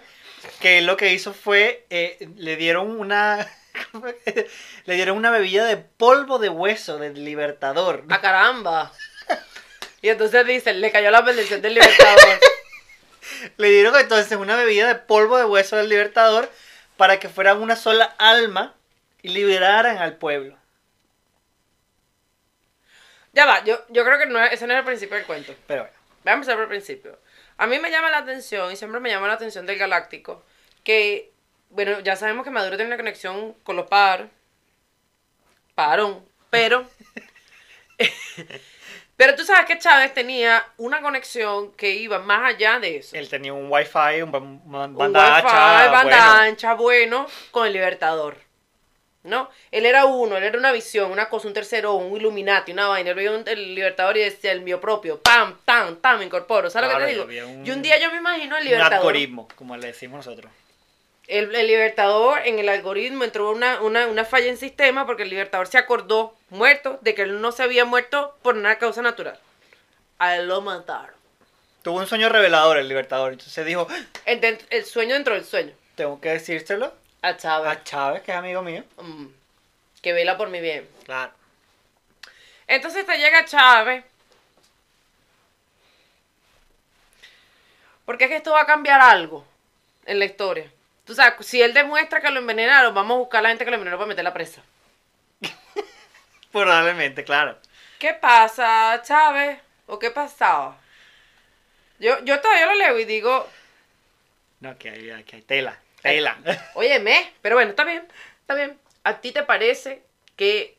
Speaker 1: que él lo que hizo fue eh, le dieron una [LAUGHS] [LAUGHS] le dieron una bebida de polvo de hueso del libertador.
Speaker 2: ¡A caramba! Y entonces dicen, le cayó la bendición del libertador. [LAUGHS]
Speaker 1: Le dieron entonces una bebida de polvo de hueso del libertador para que fueran una sola alma y liberaran al pueblo.
Speaker 2: ya va, yo, yo creo que no, ese no es el principio del cuento.
Speaker 1: Pero bueno.
Speaker 2: Vamos a empezar por el principio. A mí me llama la atención, y siempre me llama la atención del Galáctico, que, bueno, ya sabemos que Maduro tiene una conexión con los par, parón, pero, [LAUGHS] pero tú sabes que Chávez tenía una conexión que iba más allá de eso.
Speaker 1: Él tenía un wifi, un, ban- una
Speaker 2: Un
Speaker 1: banda
Speaker 2: wifi,
Speaker 1: ancha,
Speaker 2: banda
Speaker 1: bueno.
Speaker 2: ancha, bueno, con el Libertador. ¿No? Él era uno, él era una visión, una cosa, un tercero, un Illuminati, una vaina. Él veía un- el Libertador y decía el mío propio. Pam, tam, tam, me incorporo. ¿Sabes lo que te digo?
Speaker 1: un-
Speaker 2: Y un día yo me imagino el
Speaker 1: Un
Speaker 2: Libertador.
Speaker 1: algoritmo, como le decimos nosotros.
Speaker 2: El, el Libertador en el algoritmo entró una, una, una falla en sistema porque el Libertador se acordó, muerto, de que él no se había muerto por una causa natural. A él lo mataron.
Speaker 1: Tuvo un sueño revelador el libertador. Entonces dijo, "Ah,
Speaker 2: El, el sueño dentro del sueño.
Speaker 1: tengo que decírselo
Speaker 2: A Chávez.
Speaker 1: a Chávez, que es amigo mío.
Speaker 2: Mm, que vela por mi bien.
Speaker 1: Claro.
Speaker 2: Entonces te llega Chávez. Porque es que esto va a cambiar algo en la historia. Tú sabes, si él demuestra que lo envenenaron, vamos a buscar a la gente que lo envenenó para meter la presa. [LAUGHS]
Speaker 1: Probablemente, claro.
Speaker 2: ¿Qué pasa, Chávez? ¿O qué pasaba? Yo, yo todavía lo leo y digo,
Speaker 1: No, que hay, que hay tela. Tela. [LAUGHS]
Speaker 2: óyeme, pero bueno, está bien, está bien. ¿A ti te parece que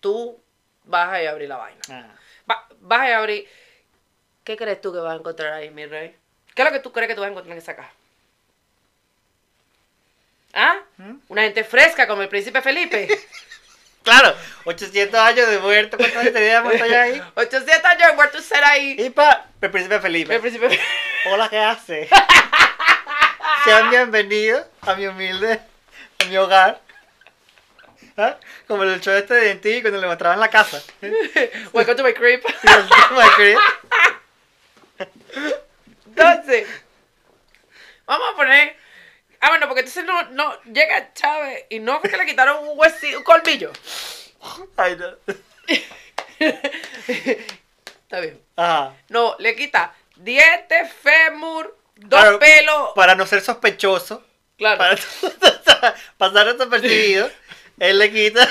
Speaker 2: tú vas a ir a abrir la vaina?
Speaker 1: Ah,
Speaker 2: Va- vas a abrir. ¿Qué crees tú que vas a encontrar ahí, mi rey? ¿Qué es lo que tú crees que tú vas a encontrar en esa caja? ¿Ah?
Speaker 1: ¿Mm?
Speaker 2: Una gente fresca como el príncipe Felipe. [LAUGHS]
Speaker 1: Claro, 800 años de muerto. ¿Cuántas gente tenía [LAUGHS] muerto ya ahí?
Speaker 2: 800 años muerto ser ahí.
Speaker 1: Y pa, el príncipe Felipe.
Speaker 2: El príncipe Felipe.
Speaker 1: Hola, ¿qué hace? Sean bienvenidos a mi humilde, a mi hogar. ¿Ah? Como el show este de ti cuando le mostraban la casa.
Speaker 2: Welcome to my crib. [LAUGHS]
Speaker 1: My crib.
Speaker 2: Entonces, vamos a poner. Ah, bueno, porque porque entonces no, no, llega Chávez y no fue que le quitaron un huesito, un colmillo.
Speaker 1: Ay, no. [LAUGHS]
Speaker 2: Está bien.
Speaker 1: Ajá.
Speaker 2: No, le quita diente, fémur, dos
Speaker 1: Claro,
Speaker 2: pelos.
Speaker 1: Para no ser sospechoso,
Speaker 2: Claro.
Speaker 1: para [LAUGHS] pasar desapercibido, [LAUGHS] él le quita.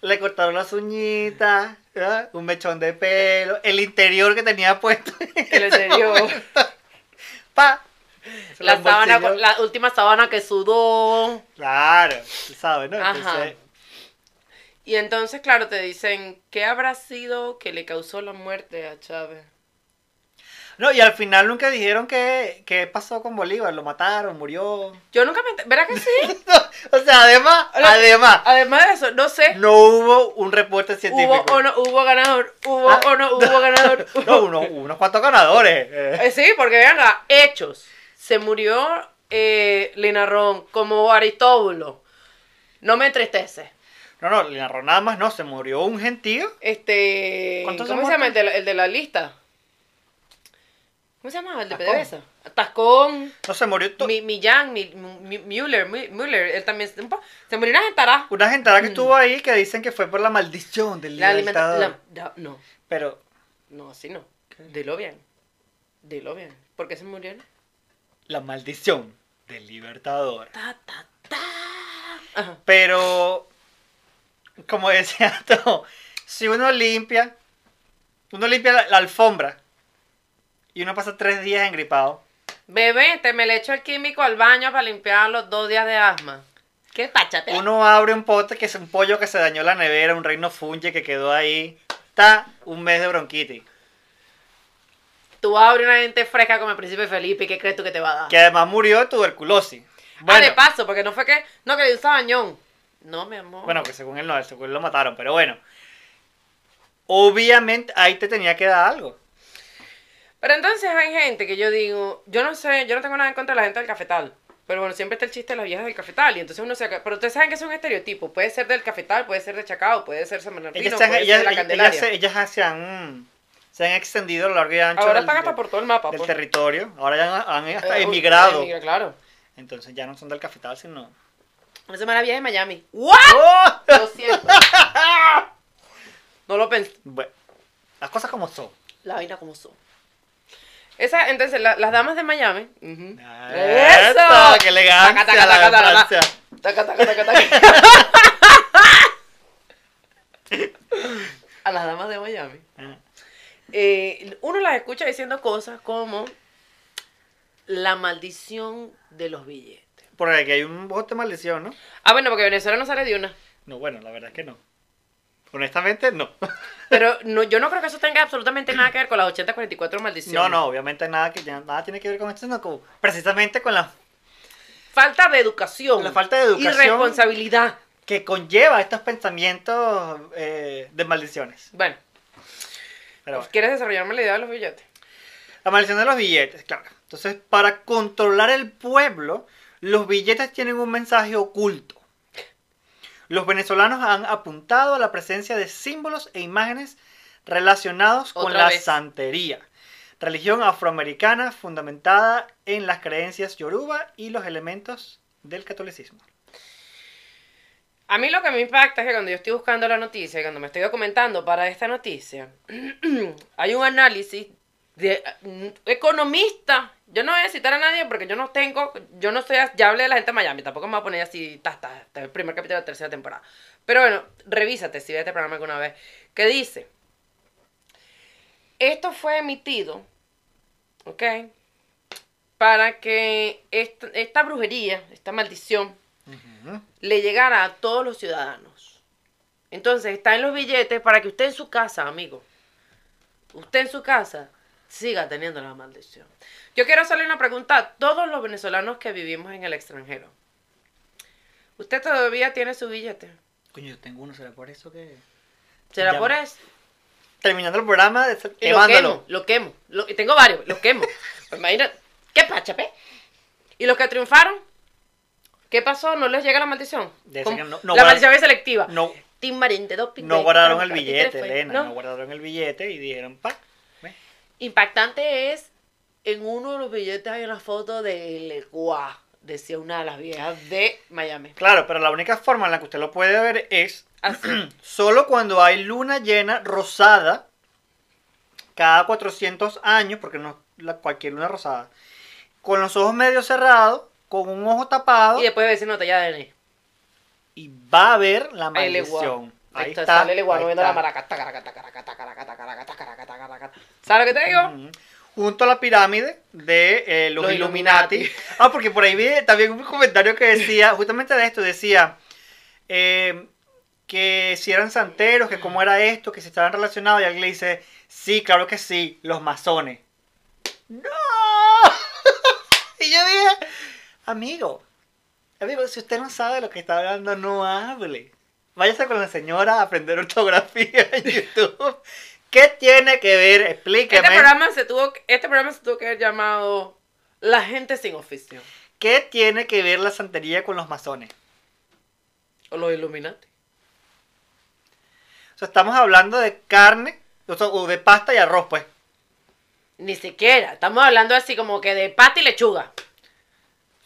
Speaker 1: Le cortaron las uñitas, ¿verdad? un mechón de pelo, el interior que tenía puesto.
Speaker 2: El interior. [LAUGHS]
Speaker 1: Pa.
Speaker 2: La, sábana, la última sábana que sudó.
Speaker 1: Claro, sabes, ¿no?
Speaker 2: Ajá. Y entonces, claro, te dicen, ¿qué habrá sido que le causó la muerte a Chávez?
Speaker 1: No, y al final nunca dijeron qué, qué pasó con Bolívar, lo mataron, murió.
Speaker 2: Yo nunca me... ¿Verdad que sí? [LAUGHS]
Speaker 1: o sea, además,
Speaker 2: Hola.
Speaker 1: además,
Speaker 2: Además de eso, no sé.
Speaker 1: no hubo un reporte científico.
Speaker 2: Hubo o no hubo ganador. Hubo
Speaker 1: Ah.
Speaker 2: o no hubo ganador. [LAUGHS]
Speaker 1: No, uno- unos cuantos ganadores. eh.
Speaker 2: Eh, sí, porque vean, hechos. Se murió eh, Linarrón como Aristóbulo. No me entristece.
Speaker 1: No, no, le narró nada más, no, se murió un gentío.
Speaker 2: Este.
Speaker 1: ¿Cuántos
Speaker 2: ¿Cómo
Speaker 1: se
Speaker 2: se llama el de, la, el de la lista? ¿Cómo se llama? El de. PDVSA. Tascón.
Speaker 1: No, se murió to-
Speaker 2: Mi, Millán, mi, mi- Müller, Mü- Müller, él también se murió una gentará.
Speaker 1: una gentada que estuvo ahí que dicen que fue por la maldición del
Speaker 2: Mm. La
Speaker 1: libertador.
Speaker 2: La, no,
Speaker 1: Pero,
Speaker 2: no, así no. Dilo bien. Dilo bien. ¿Por qué se murieron?
Speaker 1: la maldición del libertador.
Speaker 2: Ta, ta, ta.
Speaker 1: Pero, como decía [LAUGHS] todo, si uno limpia, uno limpia la, la alfombra y uno pasa tres días engripado,
Speaker 2: Bebé, te me le echo el químico al baño para limpiar los dos días de asma. ¿Qué pachate?
Speaker 1: uno abre un pote que es un pollo que se dañó la nevera, un reino funge que quedó ahí, está un mes de bronquitis.
Speaker 2: Tú abres una gente fresca como el príncipe Felipe y ¿qué crees tú que te va a dar?
Speaker 1: Que además murió de tuberculosis.
Speaker 2: Ah,
Speaker 1: Bueno,
Speaker 2: de paso, porque no fue que, no, que le dio un sabañón. No, mi amor.
Speaker 1: bueno, que según él no, según él lo mataron, pero bueno. Obviamente ahí te tenía que dar algo.
Speaker 2: Pero entonces hay gente que yo digo, yo no sé, yo no tengo nada en contra de la gente del cafetal. Pero bueno, siempre está el chiste de las viejas del cafetal. Y entonces uno se... Pero ustedes saben que es un estereotipo. Puede ser del cafetal, puede ser de Chacao, puede ser San Bernardino,
Speaker 1: Ellas,
Speaker 2: puede
Speaker 1: ellas,
Speaker 2: ser de la
Speaker 1: ellas-
Speaker 2: Candelaria.
Speaker 1: ellas se, ellas se han, se han extendido a lo largo y ancho
Speaker 2: Ahora
Speaker 1: del,
Speaker 2: están hasta por todo el mapa.
Speaker 1: del
Speaker 2: pues.
Speaker 1: territorio. Ahora ya han, han hasta
Speaker 2: Eh,
Speaker 1: emigrado.
Speaker 2: emigra, claro.
Speaker 1: Entonces ya no son del cafetal, sino...
Speaker 2: Una semana vieja de Miami. ¿What?
Speaker 1: ¡Oh! [LAUGHS]
Speaker 2: Lo siento. [LAUGHS] no lo pensé.
Speaker 1: Bueno, las cosas como son.
Speaker 2: La vaina como son. Esa, entonces, la- las damas de Miami.
Speaker 1: ¡Eso! ¡Qué elegancia
Speaker 2: Taca, taca,
Speaker 1: la de
Speaker 2: taca, taca! Taca, taca, taca, [LAUGHS] taca. A las damas de Miami.
Speaker 1: Ah.
Speaker 2: Eh, uno las escucha diciendo cosas como la maldición de los billetes.
Speaker 1: Porque aquí hay un bote maldición, ¿no?
Speaker 2: Ah, bueno, porque Venezuela no sale de una.
Speaker 1: No, bueno, la verdad es que no. Honestamente, no. [LAUGHS]
Speaker 2: Pero no, yo no creo que eso tenga absolutamente nada que ver con las 8044 maldiciones.
Speaker 1: No, no, obviamente nada que nada tiene que ver con esto, sino con- precisamente con la
Speaker 2: Falta de educación.
Speaker 1: La falta de educación.
Speaker 2: Y responsabilidad.
Speaker 1: que conlleva estos pensamientos eh, de maldiciones.
Speaker 2: Bueno,
Speaker 1: Pero bueno.
Speaker 2: ¿quieres desarrollarme la idea de los billetes?
Speaker 1: La maldición de los billetes, claro. Entonces, para controlar el pueblo, los billetes tienen un mensaje oculto. Los venezolanos han apuntado a la presencia de símbolos e imágenes relacionados con la
Speaker 2: vez.
Speaker 1: santería, religión afroamericana fundamentada en las creencias yoruba y los elementos del catolicismo.
Speaker 2: A mí lo que me impacta es que cuando yo estoy buscando la noticia, cuando me estoy documentando para esta noticia, [CLEARS THROAT] hay un análisis de mm, economista. Yo no voy a citar a nadie porque yo no tengo, yo no soy, ya hablé de la gente de Miami, tampoco me voy a poner así, ta, ta, ta, el primer capítulo de la tercera temporada. Pero bueno, revísate si ves este programa alguna vez. Que dice, esto fue emitido, ¿ok? Para que esta, esta brujería, esta maldición, le llegara a todos los ciudadanos. Entonces, está en los billetes para que usted en su casa, amigo, usted en su casa, siga teniendo la maldición. Yo quiero hacerle una pregunta a todos los venezolanos que vivimos en el extranjero. ¿Usted todavía tiene su billete?
Speaker 1: Coño, yo tengo uno, ¿será por eso que...?
Speaker 2: ¿Será por eso?
Speaker 1: Terminando el programa, de-
Speaker 2: Y lo quemo, lo quemo. Lo- tengo varios, los quemo. [LAUGHS] Pues imagina, ¿qué pacha, pe? ¿Y los que triunfaron? ¿Qué pasó? ¿No les llega la maldición?
Speaker 1: No- no
Speaker 2: la maldición es selectiva.
Speaker 1: No,
Speaker 2: Tim Marín de doping.
Speaker 1: no guardaron el billete, Elena.
Speaker 2: ¿no?
Speaker 1: No guardaron el billete y dijeron, pa.
Speaker 2: Impactante es, en uno de los billetes hay una foto de Legua. decía una de las viejas de Miami.
Speaker 1: Claro, pero la única forma en la que usted lo puede ver es [CLEARS THROAT]
Speaker 2: Así. [CLEARS THROAT]
Speaker 1: solo cuando hay luna llena rosada cada 400 años, porque no es la, cualquier luna rosada, con los ojos medio cerrados, con un ojo tapado
Speaker 2: y después de decir nota ya de
Speaker 1: y va a haber la
Speaker 2: Ahí
Speaker 1: maldición.
Speaker 2: Ahí está, sale el igual
Speaker 1: ahí
Speaker 2: moviendo la
Speaker 1: está.
Speaker 2: maraca. ¿Sabes lo que te digo?
Speaker 1: Junto a la pirámide de eh, los,
Speaker 2: Los
Speaker 1: Illuminati.
Speaker 2: Illuminati.
Speaker 1: Ah, porque por ahí vi también un comentario que decía, [LAUGHS] justamente de esto, decía eh, que si eran santeros, que cómo era esto, que si estaban relacionados, y alguien le dice, sí, claro que sí, los masones. ¡No! [LAUGHS] y yo dije, amigo, amigo, si usted no sabe de lo que está hablando, no hable. Váyase con la señora a aprender ortografía en [LAUGHS] YouTube. ¿Qué tiene que ver? Explíqueme.
Speaker 2: Este programa se tuvo, que- este programa se tuvo que haber llamado La gente sin oficio.
Speaker 1: ¿Qué tiene que ver la santería con los masones?
Speaker 2: O los Illuminati.
Speaker 1: O sea, estamos hablando de carne, o, sea, o de pasta y arroz, pues.
Speaker 2: Ni siquiera. Estamos hablando así como que de pata y lechuga.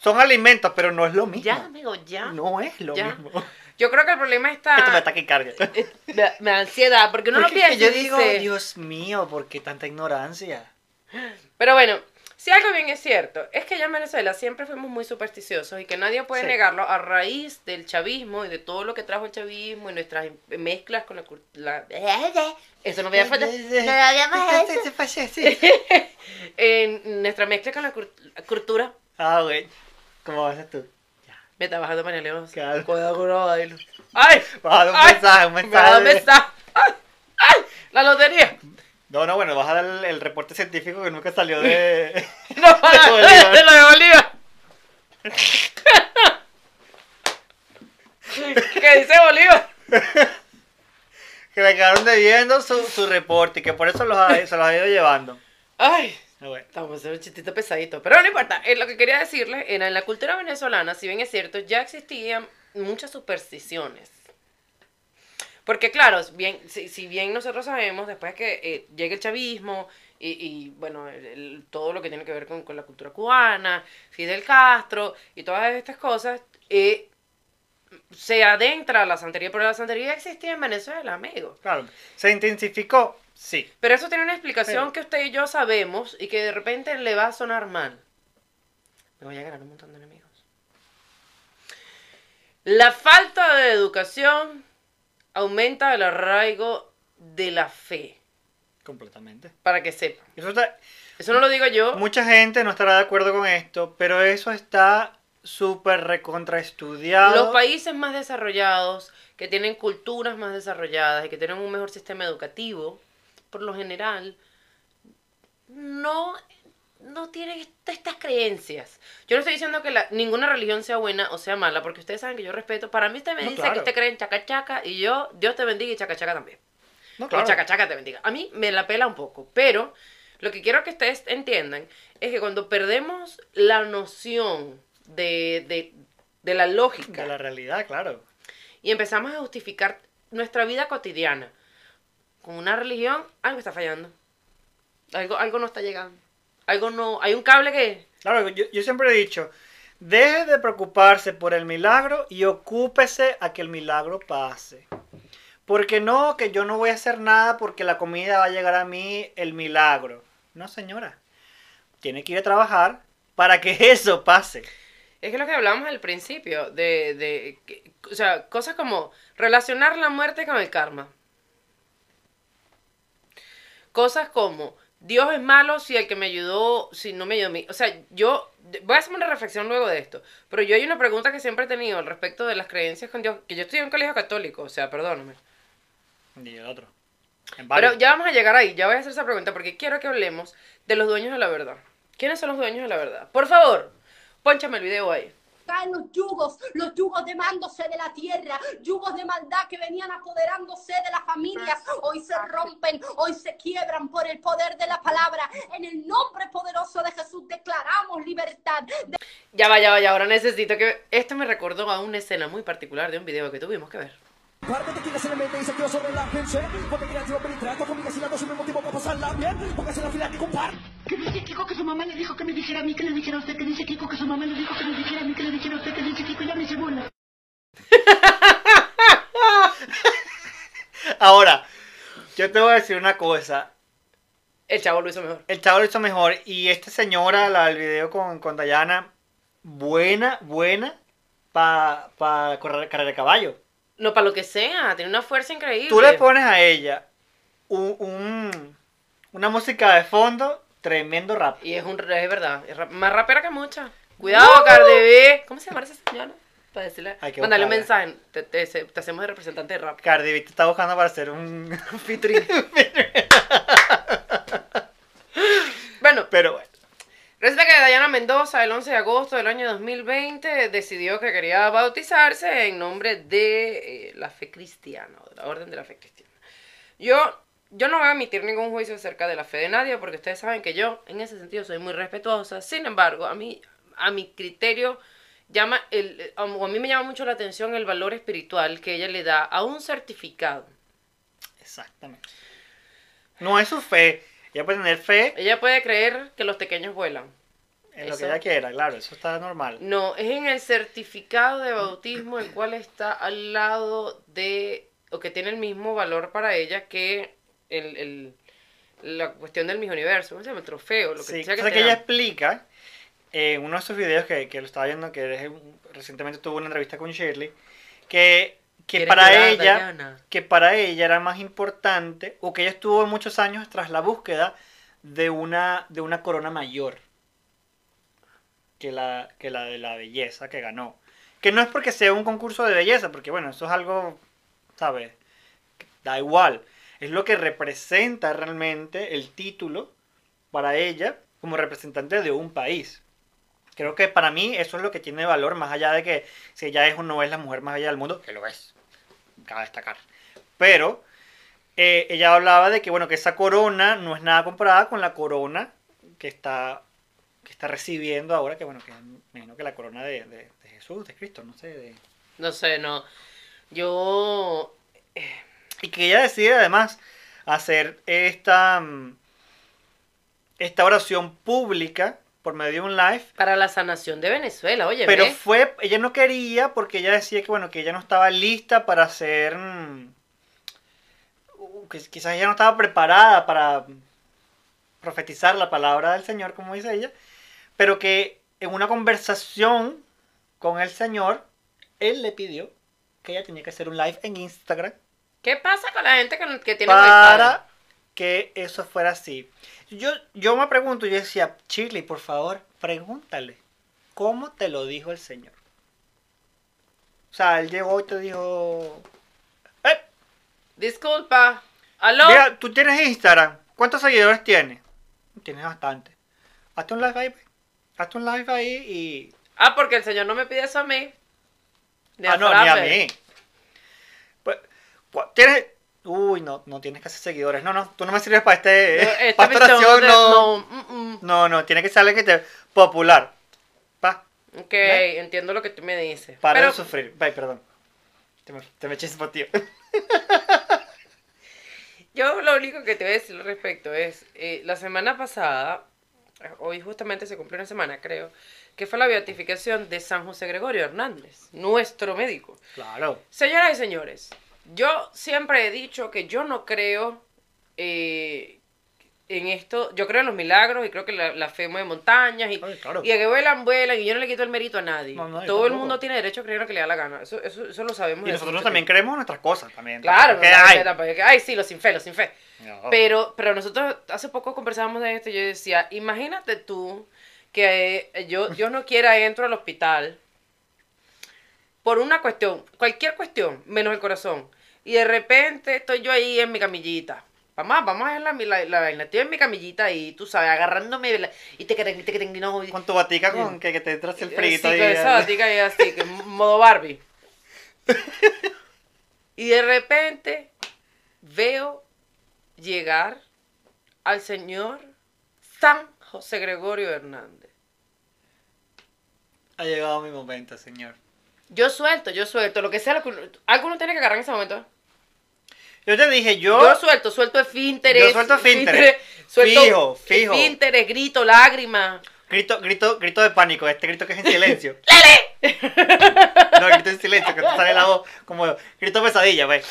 Speaker 1: Son alimentos, pero no es lo mismo.
Speaker 2: Ya, amigo, ya.
Speaker 1: No es lo
Speaker 2: Ya.
Speaker 1: mismo.
Speaker 2: Yo creo que el problema está.
Speaker 1: Esto me carga.
Speaker 2: Eh, me, me da ansiedad, porque uno lo
Speaker 1: Porque es
Speaker 2: piensa
Speaker 1: que yo digo,
Speaker 2: dice-
Speaker 1: Dios mío, ¿por qué tanta ignorancia?
Speaker 2: Pero bueno, si algo bien es cierto, es que ya en Venezuela siempre fuimos muy supersticiosos y que nadie puede
Speaker 1: Sí.
Speaker 2: negarlo a raíz del chavismo y de todo lo que trajo el chavismo y nuestras mezclas con la cultura. [LAUGHS] Eso no voy a faltar. [LAUGHS]
Speaker 1: Sí. [LAUGHS]
Speaker 2: En nuestra mezcla con la cultura.
Speaker 1: Ah, güey. ¿Cómo vas tú?
Speaker 2: Me está bajando María León.
Speaker 1: Claro.
Speaker 2: Cuidado con bailo. ¡Ay!
Speaker 1: Dar un
Speaker 2: ¡Ay!
Speaker 1: mensaje, un
Speaker 2: Me a dar
Speaker 1: mensaje.
Speaker 2: mensaje. ¡Ay! ¡Ay! La lotería.
Speaker 1: No, no, bueno, vas a dar el, el reporte científico que nunca salió de... [LAUGHS]
Speaker 2: No, para,
Speaker 1: Bolívar.
Speaker 2: de lo de Bolívar. [LAUGHS] ¿Qué dice Bolívar?
Speaker 1: que le quedaron debiendo su, su reporte y que por eso los ha- se los ha ido llevando.
Speaker 2: Ay,
Speaker 1: bueno.
Speaker 2: estamos haciendo un chistito pesadito. Pero no importa. Eh, lo que quería decirles era en la cultura venezolana, si bien es cierto, ya existían muchas supersticiones. Porque claro, bien, si, si bien nosotros sabemos, después que eh, llegue el chavismo y, y, bueno, el- el- todo lo que tiene que ver con, con la cultura cubana, Fidel Castro y todas estas cosas, eh, se adentra la santería, pero la santería existía en Venezuela, amigo.
Speaker 1: Claro, se intensificó, sí.
Speaker 2: Pero eso tiene una explicación
Speaker 1: Pero-
Speaker 2: que usted y yo sabemos y que de repente le va a sonar mal. Me voy a ganar un montón de enemigos. La falta de educación aumenta el arraigo de la fe,
Speaker 1: Completamente.
Speaker 2: para que sepan.
Speaker 1: Eso está-
Speaker 2: Eso no lo digo yo.
Speaker 1: mucha gente no estará de acuerdo con esto, pero eso está súper recontraestudiado.
Speaker 2: Los países más desarrollados, que tienen culturas más desarrolladas y que tienen un mejor sistema educativo, por lo general, no, no tienen est- estas creencias. Yo no estoy diciendo que la- ninguna religión sea buena o sea mala, porque ustedes saben que yo respeto. Para mí usted me
Speaker 1: No,
Speaker 2: dice
Speaker 1: claro.
Speaker 2: que usted cree en chaca chaca y yo, Dios te bendiga y chaca chaca también.
Speaker 1: No, claro.
Speaker 2: chaca chaca te bendiga. A mí me la pela un poco, pero lo que quiero que ustedes entiendan es que cuando perdemos la noción de, de, de la lógica
Speaker 1: De la realidad, claro.
Speaker 2: y empezamos a justificar nuestra vida cotidiana con una religión, algo está fallando. Algo, algo no está llegando. Algo no. Hay un cable que.
Speaker 1: Claro, yo, yo siempre he dicho, deje de preocuparse por el milagro y ocúpese a que el milagro pase. Porque no, que yo no voy a hacer nada porque la comida va a llegar a mí el milagro. No, señora. Tiene que ir a trabajar para que [LAUGHS] eso pase.
Speaker 2: Es que lo que hablábamos al principio, de, de que- o sea, cosas como relacionar la muerte con el karma. Cosas como, Dios es malo si el que me ayudó, si no me ayudó a mí. O sea, yo voy a hacer una reflexión luego de esto, pero yo hay una pregunta que siempre he tenido al respecto de las creencias con Dios, que yo estoy en un colegio católico, o sea, perdóname.
Speaker 1: Y el otro. En
Speaker 2: Pero ya vamos a llegar ahí, ya voy a hacer esa pregunta porque quiero que hablemos de los dueños de la verdad. ¿Quiénes son los dueños de la verdad? Por favor, ponchame el video ahí.
Speaker 3: Caen los yugos, los yugos demándose de la tierra, yugos de maldad que venían apoderándose de las familias, hoy se rompen, hoy se quiebran por el poder de la palabra. En el nombre poderoso de Jesús declaramos libertad.
Speaker 2: Ya va, ya va, ya ahora necesito que... Esto me recordó a una escena muy particular de un video que tuvimos que ver.
Speaker 4: Par de en mente y se quedó sobre la gente. Porque conmigo si las dos un motivo para pasarla bien. Porque se la fila ni compar.
Speaker 5: Que dice Kiko que su mamá le dijo que me dijera a mí, que le dijera a usted, que dice Kiko que su mamá le dijo que me dijera a mí, que le dijera a usted, que dice Kiko ya me se burla. [LAUGHS]
Speaker 1: Ahora, yo te voy a decir una cosa.
Speaker 2: El chavo lo hizo mejor.
Speaker 1: El chavo lo hizo mejor. Y esta señora, la del video con, con Dayana, buena, buena para pa correr carrera de caballo.
Speaker 2: No, para lo que sea, tiene una fuerza increíble.
Speaker 1: Tú le pones a ella un, un- una música de fondo, tremendo rap.
Speaker 2: Y es un es verdad, es rap- más rapera que mucha. Cuidado, Cardi B. ¿Cómo se llama esa señora? Para decirle, mandarle un mensaje. Te, te- te hacemos de representante de rap.
Speaker 1: Cardi B te está buscando para hacer un [LAUGHS] featuring.
Speaker 2: Bueno, [LAUGHS]
Speaker 1: Pero bueno.
Speaker 2: Resulta que Dayana Mendoza, el 11 de agosto del año 2020, decidió que quería bautizarse en nombre de eh, la fe cristiana, de la orden de la fe cristiana. Yo, yo no voy a emitir ningún juicio acerca de la fe de nadie, porque ustedes saben que yo, en ese sentido, soy muy respetuosa. Sin embargo, a mí, a mi criterio, llama o a mí me llama mucho la atención el valor espiritual que ella le da a un certificado.
Speaker 1: Exactamente. No es su fe. Ella puede tener fe
Speaker 2: Ella puede creer que los pequeños vuelan.
Speaker 1: en lo que ella quiera, claro, eso está normal.
Speaker 2: No, es en el certificado de bautismo el cual está al lado de, o que tiene el mismo valor para ella que el, el- la cuestión del mismo universo, ¿cómo se llama? El trofeo, lo que
Speaker 1: Sí,
Speaker 2: sea
Speaker 1: o
Speaker 2: que
Speaker 1: sea que ella explica en uno de sus videos que, que lo estaba viendo, que recientemente tuvo una entrevista con Shirley, que, que
Speaker 2: ¿Quieres
Speaker 1: para ella, que para ella era más importante, o que ella estuvo muchos años tras la búsqueda de una, de una corona mayor que la, que la de la belleza que ganó. Que no es porque sea un concurso de belleza, porque bueno, eso es algo, ¿sabes? Da igual. Es lo que representa realmente el título para ella como representante de un país. Creo que para mí eso es lo que tiene valor, más allá de que si ella es o no es la mujer más bella del mundo, que lo es, cabe destacar. Pero eh, ella hablaba de que bueno que esa corona no es nada comparada con la corona que está que está recibiendo ahora, que bueno, que me imagino que la corona de, de- de Jesús, de Cristo, no sé, de,
Speaker 2: No sé, no. Yo...
Speaker 1: Y que ella decide además hacer esta, mm, esta oración pública por medio de un live.
Speaker 2: Para la sanación de Venezuela, oye,
Speaker 1: Pero fue, ella no quería porque ella decía que bueno, que ella no estaba lista para hacer, mm, uh, que quizás ella no estaba preparada para profetizar la palabra del Señor, como dice ella, pero que en una conversación con el Señor, él le pidió que ella tenía que hacer un live en Instagram
Speaker 2: ¿Qué pasa con la gente que, que tiene
Speaker 1: para que eso fuera así. Yo, yo me pregunto, yo decía, Shirley, por favor, pregúntale, ¿cómo te lo dijo el Señor? O sea, él llegó y te dijo, "Eh,
Speaker 2: Disculpa. ¿Aló?
Speaker 1: mira, tú tienes Instagram, ¿cuántos seguidores tienes? Tienes bastante. Hazte un live ahí, pues. hazte un live ahí y...
Speaker 2: Ah, porque el señor no me pide eso a mí. Ni
Speaker 1: ah,
Speaker 2: a
Speaker 1: no, ni a mí. Pues, tienes... Uy, no, no tienes casi seguidores. No, no, tú no me sirves para este...
Speaker 2: No, esta
Speaker 1: pastoración,
Speaker 2: de-
Speaker 1: no.
Speaker 2: no, mm, mm.
Speaker 1: No, no, tiene que ser alguien que te popular. Pa,
Speaker 2: Ok, entiendo lo que tú me dices.
Speaker 1: para
Speaker 2: Pero
Speaker 1: de sufrir. Ay, perdón. Te me, te me chispo, tío. [LAUGHS]
Speaker 2: yo lo único que te voy a decir al respecto es, eh, la semana pasada, eh, hoy justamente se cumplió una semana, creo, que fue la beatificación de San José Gregorio Hernández, nuestro médico.
Speaker 1: Claro.
Speaker 2: Señoras y señores, yo siempre he dicho que yo no creo eh, en esto, yo creo en los milagros y creo que la, la fe mueve montañas y,
Speaker 1: Ay, claro.
Speaker 2: y a que vuelan, vuelan y yo no le quito el mérito a nadie.
Speaker 1: No, no, yo
Speaker 2: Todo el mundo tiene derecho a creer lo que le da la gana, eso, eso, eso lo sabemos.
Speaker 1: Y nosotros también
Speaker 2: tiempo.
Speaker 1: creemos nuestras cosas también.
Speaker 2: Claro,
Speaker 1: Que hay.
Speaker 2: tampoco ay, sí, los sin fe, los sin fe.
Speaker 1: No.
Speaker 2: Pero, pero nosotros hace poco conversábamos de esto y yo decía, imagínate tú que eh, yo, yo no quiera entro al hospital por una cuestión, cualquier cuestión, menos el corazón. Y de repente estoy yo ahí en mi camillita. Vamos, vamos a ver la, la, la vaina. Estoy en mi camillita ahí, tú sabes, agarrándome la- y te que te que te no,
Speaker 1: Con tu batica con que, que te entras el
Speaker 2: Sí,
Speaker 1: frito
Speaker 2: con
Speaker 1: ahí.
Speaker 2: esa batica ahí así, que modo Barbie. [LAUGHS] y de repente veo llegar al señor San José Gregorio Hernández.
Speaker 1: Ha llegado mi momento, señor.
Speaker 2: Yo suelto, yo suelto. Lo que sea, lo que algo uno tiene que agarrar en ese momento.
Speaker 1: Yo te dije, yo...
Speaker 2: Yo suelto, suelto esfínteres.
Speaker 1: Yo suelto esfínteres.
Speaker 2: Suelto
Speaker 1: Fijo, fijo.
Speaker 2: esfínteres, grito, lágrimas.
Speaker 1: Grito, grito, grito de pánico, este grito que es en silencio. [LAUGHS] No, grito en silencio, que te sale la voz como grito pesadilla, pues.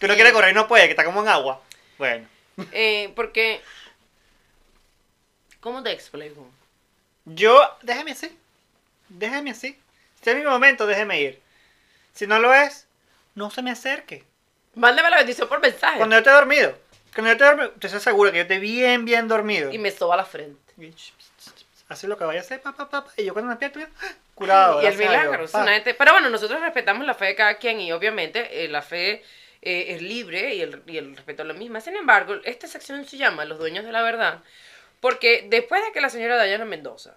Speaker 1: Que uno quiere correr y no puede, que está como en agua. Bueno.
Speaker 2: Eh, porque. ¿Cómo te explico?
Speaker 1: Yo, déjeme así. Déjeme así. Si es mi momento, déjeme ir. Si no lo es, no se me acerque.
Speaker 2: Mándame la bendición por mensaje.
Speaker 1: Cuando yo esté dormido. Cuando yo esté dormido, usted se asegura que yo esté bien, bien dormido.
Speaker 2: Y me soba la frente.
Speaker 1: Así lo que vaya a hacer, pa, pa, pa, pa, y yo cuando me despierto, mira, curado.
Speaker 2: y el
Speaker 1: a Dios,
Speaker 2: milagro. gente- Pero bueno, nosotros respetamos la fe de cada quien y obviamente eh, la fe eh, es libre y el, y el respeto es lo mismo. Sin embargo, esta sección se llama Los Dueños de la Verdad porque después de que la señora Dayana Mendoza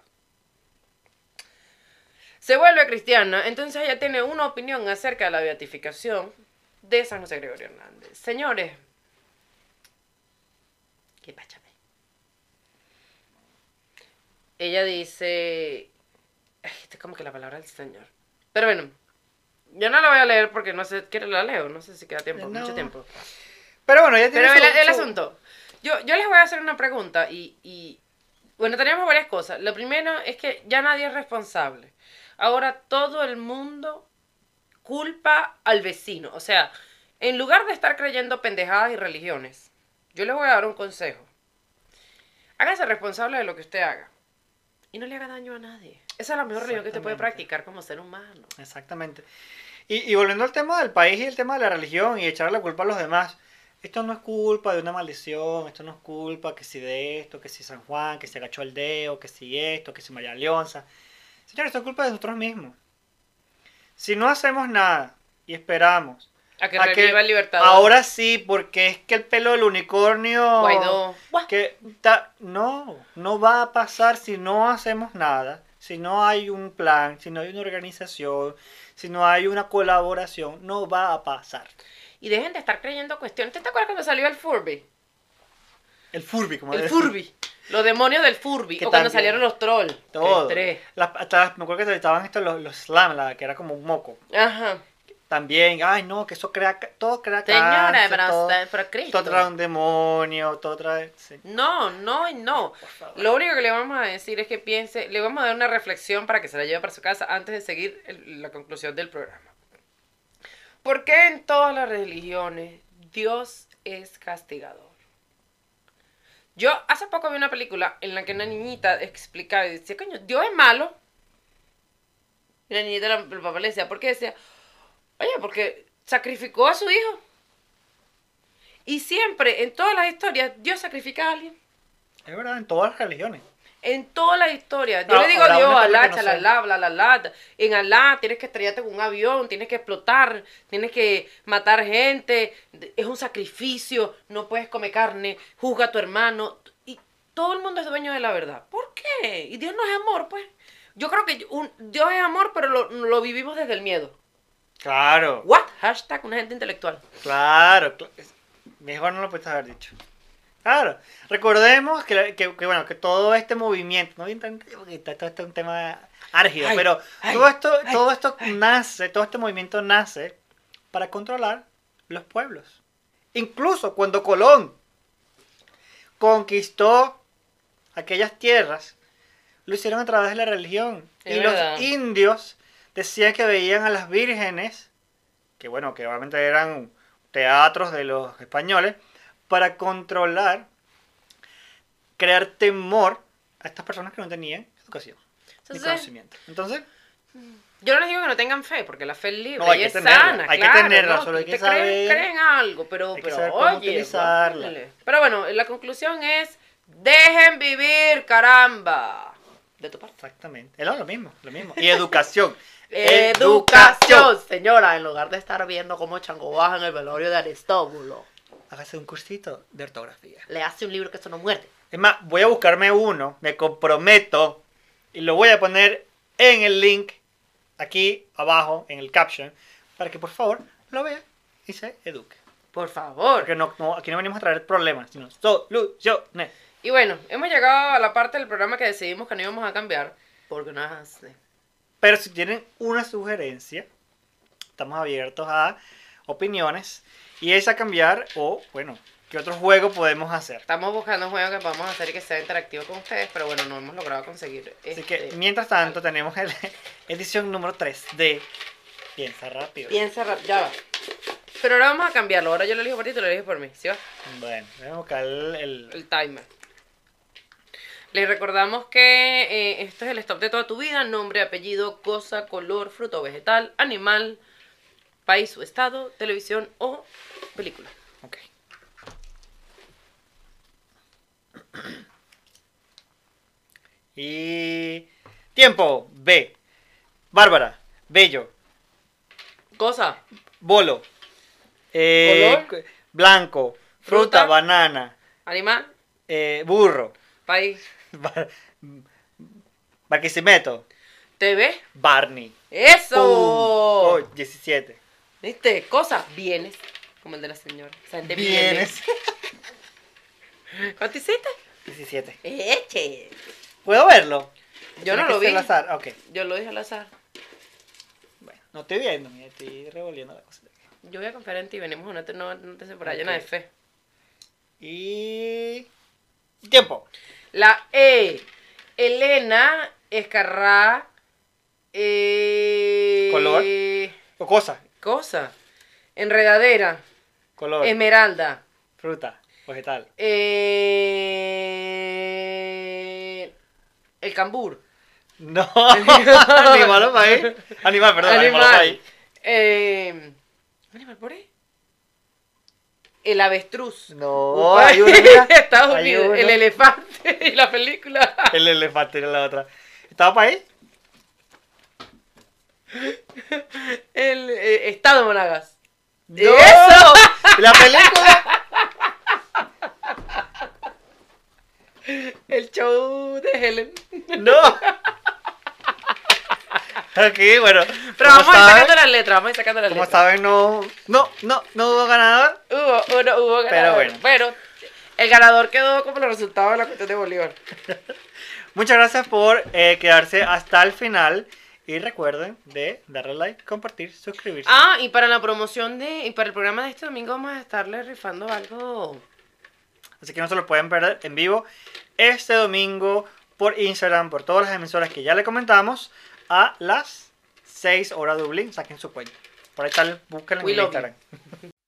Speaker 2: se vuelve cristiana, entonces ella tiene una opinión acerca de la beatificación de San José Gregorio Hernández. Señores, ¿qué pasa? Ella dice. Ay, esta es como que la palabra del Señor. Pero bueno, yo no la voy a leer porque no sé, ¿quiere la leo? No sé si queda tiempo,
Speaker 1: No.
Speaker 2: mucho tiempo.
Speaker 1: Pero bueno, ya tiene
Speaker 2: Pero el, el
Speaker 1: su-
Speaker 2: asunto, yo, yo les voy a hacer una pregunta y, y, bueno, teníamos varias cosas. Lo primero es que ya nadie es responsable. Ahora todo el mundo culpa al vecino. O sea, en lugar de estar creyendo pendejadas y religiones, yo les voy a dar un consejo. Hágase responsable de lo que usted haga. Y no le haga daño a nadie. Esa es la mejor religión que usted puede practicar como ser humano.
Speaker 1: Exactamente. Y, y volviendo al tema del país y el tema de la religión y echarle la culpa a los demás, esto no es culpa de una maldición, esto no es culpa que si de esto, que si San Juan, que se agachó el dedo, que si esto, que si María Leonza. Señores, esto es culpa de nosotros mismos. Si no hacemos nada y esperamos
Speaker 2: A que
Speaker 1: a que
Speaker 2: reviva el libertad.
Speaker 1: ahora sí, porque es que el pelo del unicornio
Speaker 2: Guaidó.
Speaker 1: que ta- no, no va a pasar si no hacemos nada, si no hay un plan, si no hay una organización, si no hay una colaboración, no va a pasar.
Speaker 2: Y dejen de estar creyendo cuestiones. ¿Te acuerdas cuando salió el Furby?
Speaker 1: El Furby, como
Speaker 2: El Furby. Los demonios del Furby. O cuando salieron los trolls.
Speaker 1: Todo. Hasta me acuerdo que estaban estos los, los slam, la, que era como un moco.
Speaker 2: Ajá.
Speaker 1: También, ay no, que eso crea, todo crea
Speaker 2: Señora,
Speaker 1: cáncer, todo,
Speaker 2: pero Cristo.
Speaker 1: todo trae un demonio, todo trae... sí.
Speaker 2: No, no y no. Lo único que le vamos a decir es que piense, le vamos a dar una reflexión para que se la lleve para su casa antes de seguir el- la conclusión del programa. ¿Por qué en todas las religiones Dios es castigador? Yo hace poco vi una película en la que una niñita explicaba y decía, coño, Dios es malo. Y la niñita, el papá le decía, ¿por qué? Decía, oye, porque sacrificó a su hijo. Y siempre, en todas las historias, Dios sacrifica a alguien.
Speaker 1: Es verdad, en todas las religiones.
Speaker 2: En todas las historias. Yo
Speaker 1: No,
Speaker 2: le digo a Dios, Alá,
Speaker 1: no
Speaker 2: chalala, bla, bla, bla. En Alá tienes que estrellarte con un avión, tienes que explotar, tienes que matar gente. Es un sacrificio, no puedes comer carne, juzga a tu hermano. Y todo el mundo es dueño de la verdad. ¿Por qué? Y Dios no es amor, pues. Yo creo que un- Dios es amor, pero lo, lo vivimos desde el miedo.
Speaker 1: Claro.
Speaker 2: ¿What? Hashtag una gente intelectual.
Speaker 1: Claro, cl- mejor no lo puedes haber dicho. Claro, recordemos que, que- que, bueno, que todo este movimiento, no esto es un tema árgido,
Speaker 2: Ay,
Speaker 1: pero
Speaker 2: ay,
Speaker 1: todo esto,
Speaker 2: ay.
Speaker 1: todo esto nace, todo este movimiento nace para controlar los pueblos. Incluso cuando Colón conquistó aquellas tierras, lo hicieron a través de la religión.
Speaker 2: Es
Speaker 1: y
Speaker 2: verdad.
Speaker 1: los indios decían que veían a las vírgenes, que bueno, que obviamente eran teatros de los españoles, para controlar, crear temor a estas personas que no tenían educación ni
Speaker 2: Entonces,
Speaker 1: conocimiento. Entonces,
Speaker 2: Yo no les digo que no tengan fe, porque la fe es libre
Speaker 1: No, hay
Speaker 2: y
Speaker 1: que
Speaker 2: es
Speaker 1: tenerla,
Speaker 2: sana.
Speaker 1: hay que tenerla,
Speaker 2: ¿no?
Speaker 1: solo hay que saber-
Speaker 2: cree en algo, pero,
Speaker 1: hay que
Speaker 2: pero
Speaker 1: saber cómo
Speaker 2: oye,
Speaker 1: utilizarla.
Speaker 2: Pero bueno, la conclusión es, dejen vivir, caramba. De tu parte.
Speaker 1: exactamente. Es lo mismo, lo mismo. Y educación. [LAUGHS]
Speaker 2: Educación, señora, en lugar de estar viendo cómo Chango baja en el velorio de Aristóbulo,
Speaker 1: Hágase un cursito de ortografía.
Speaker 2: le hace un libro que esto no muerde.
Speaker 1: Es más, voy a buscarme uno, me comprometo, y lo voy a poner en el link, aquí abajo, en el caption, para que por favor lo vea y se eduque.
Speaker 2: Por favor.
Speaker 1: Porque no, no- aquí no venimos a traer problemas, sino soluciones.
Speaker 2: Y bueno, hemos llegado a la parte del programa que decidimos que no íbamos a cambiar, porque no así.
Speaker 1: Pero si tienen una sugerencia, estamos abiertos a opiniones y es a cambiar o, bueno, ¿qué otro juego podemos hacer?
Speaker 2: Estamos buscando un juego que podamos hacer y que sea interactivo con ustedes, pero bueno, no hemos logrado conseguir.
Speaker 1: Así que,
Speaker 2: este,
Speaker 1: mientras tanto, tenemos la [LAUGHS] edición número 3 de Piensa Rápido.
Speaker 2: Piensa rápido, ya va. Pero ahora vamos a cambiarlo. Ahora yo lo elijo por ti y tú lo eliges por mí. ¿Sí va?
Speaker 1: Bueno, voy a buscar el... el-
Speaker 2: El timer. Les recordamos que eh, esto es el stop de toda tu vida. Nombre, apellido, cosa, color, fruto o vegetal, animal, país o estado, televisión o película.
Speaker 1: Ok. Y... Tiempo. B. Bárbara. Bello.
Speaker 2: Cosa,
Speaker 1: Bolo. Eh,
Speaker 2: Color.
Speaker 1: Blanco. Fruta.
Speaker 2: Fruta.
Speaker 1: Banana.
Speaker 2: animal,
Speaker 1: eh, burro.
Speaker 2: país, [LAUGHS]
Speaker 1: Bar- Barquisimeto.
Speaker 2: TV.
Speaker 1: Barney.
Speaker 2: ¡Eso!
Speaker 1: Oh, 17.
Speaker 2: ¿Viste? Cosa, bienes. Como el de la señora. O sea, de
Speaker 1: Bienes.
Speaker 2: bienes. [LAUGHS] ¿Cuánto hiciste?
Speaker 1: 17.
Speaker 2: Eche.
Speaker 1: ¿Puedo verlo?
Speaker 2: Yo no lo vi.
Speaker 1: al azar. Ok.
Speaker 2: Yo lo dije al azar.
Speaker 1: Bueno, no estoy viendo, mira, estoy revolviendo la cosa.
Speaker 2: Yo voy a confiar en ti. Venimos a una no, no te temporada llena
Speaker 1: Ok.
Speaker 2: de fe.
Speaker 1: Y. Tiempo.
Speaker 2: La E. Elena Escarrá. Eh,
Speaker 1: Color. O cosa.
Speaker 2: Cosa. Enredadera.
Speaker 1: Color.
Speaker 2: Esmeralda.
Speaker 1: Fruta. Vegetal.
Speaker 2: Eh, el cambur.
Speaker 1: No. [LAUGHS] animal país. Animal, perdón. Animal, o país.
Speaker 2: Eh, ¿Animal por ahí? El avestruz.
Speaker 1: No, hay. [LAUGHS]
Speaker 2: Estados
Speaker 1: Hay
Speaker 2: Unidos.
Speaker 1: uno.
Speaker 2: El elefante [LAUGHS] y la película.
Speaker 1: El elefante era la otra. ¿Estaba país?
Speaker 2: El eh, Estado de Monagas.
Speaker 1: ¡No!
Speaker 2: ¡Eso!
Speaker 1: La película.
Speaker 2: El show de Helen.
Speaker 1: No. Ok, bueno.
Speaker 2: Pero
Speaker 1: como
Speaker 2: vamos a ir sacando las letras, vamos a ir sacando las
Speaker 1: Como
Speaker 2: letras.
Speaker 1: saben, no, no, no, no hubo ganador.
Speaker 2: Hubo, uno, hubo ganador.
Speaker 1: bueno.
Speaker 2: Pero el ganador quedó como los resultados de la cuestión de Bolívar. [LAUGHS]
Speaker 1: Muchas gracias por eh, quedarse hasta el final. Y recuerden de darle like, compartir, suscribirse.
Speaker 2: Ah, y para la promoción de. Y para el programa de este domingo vamos a estarle rifando algo.
Speaker 1: Así que no se lo pueden perder en vivo este domingo por Instagram, por todas las emisoras que ya le comentamos, a las 6 horas Dublín. Saquen su cuenta. Por ahí el- búsquenlo en. Instagram. [LAUGHS]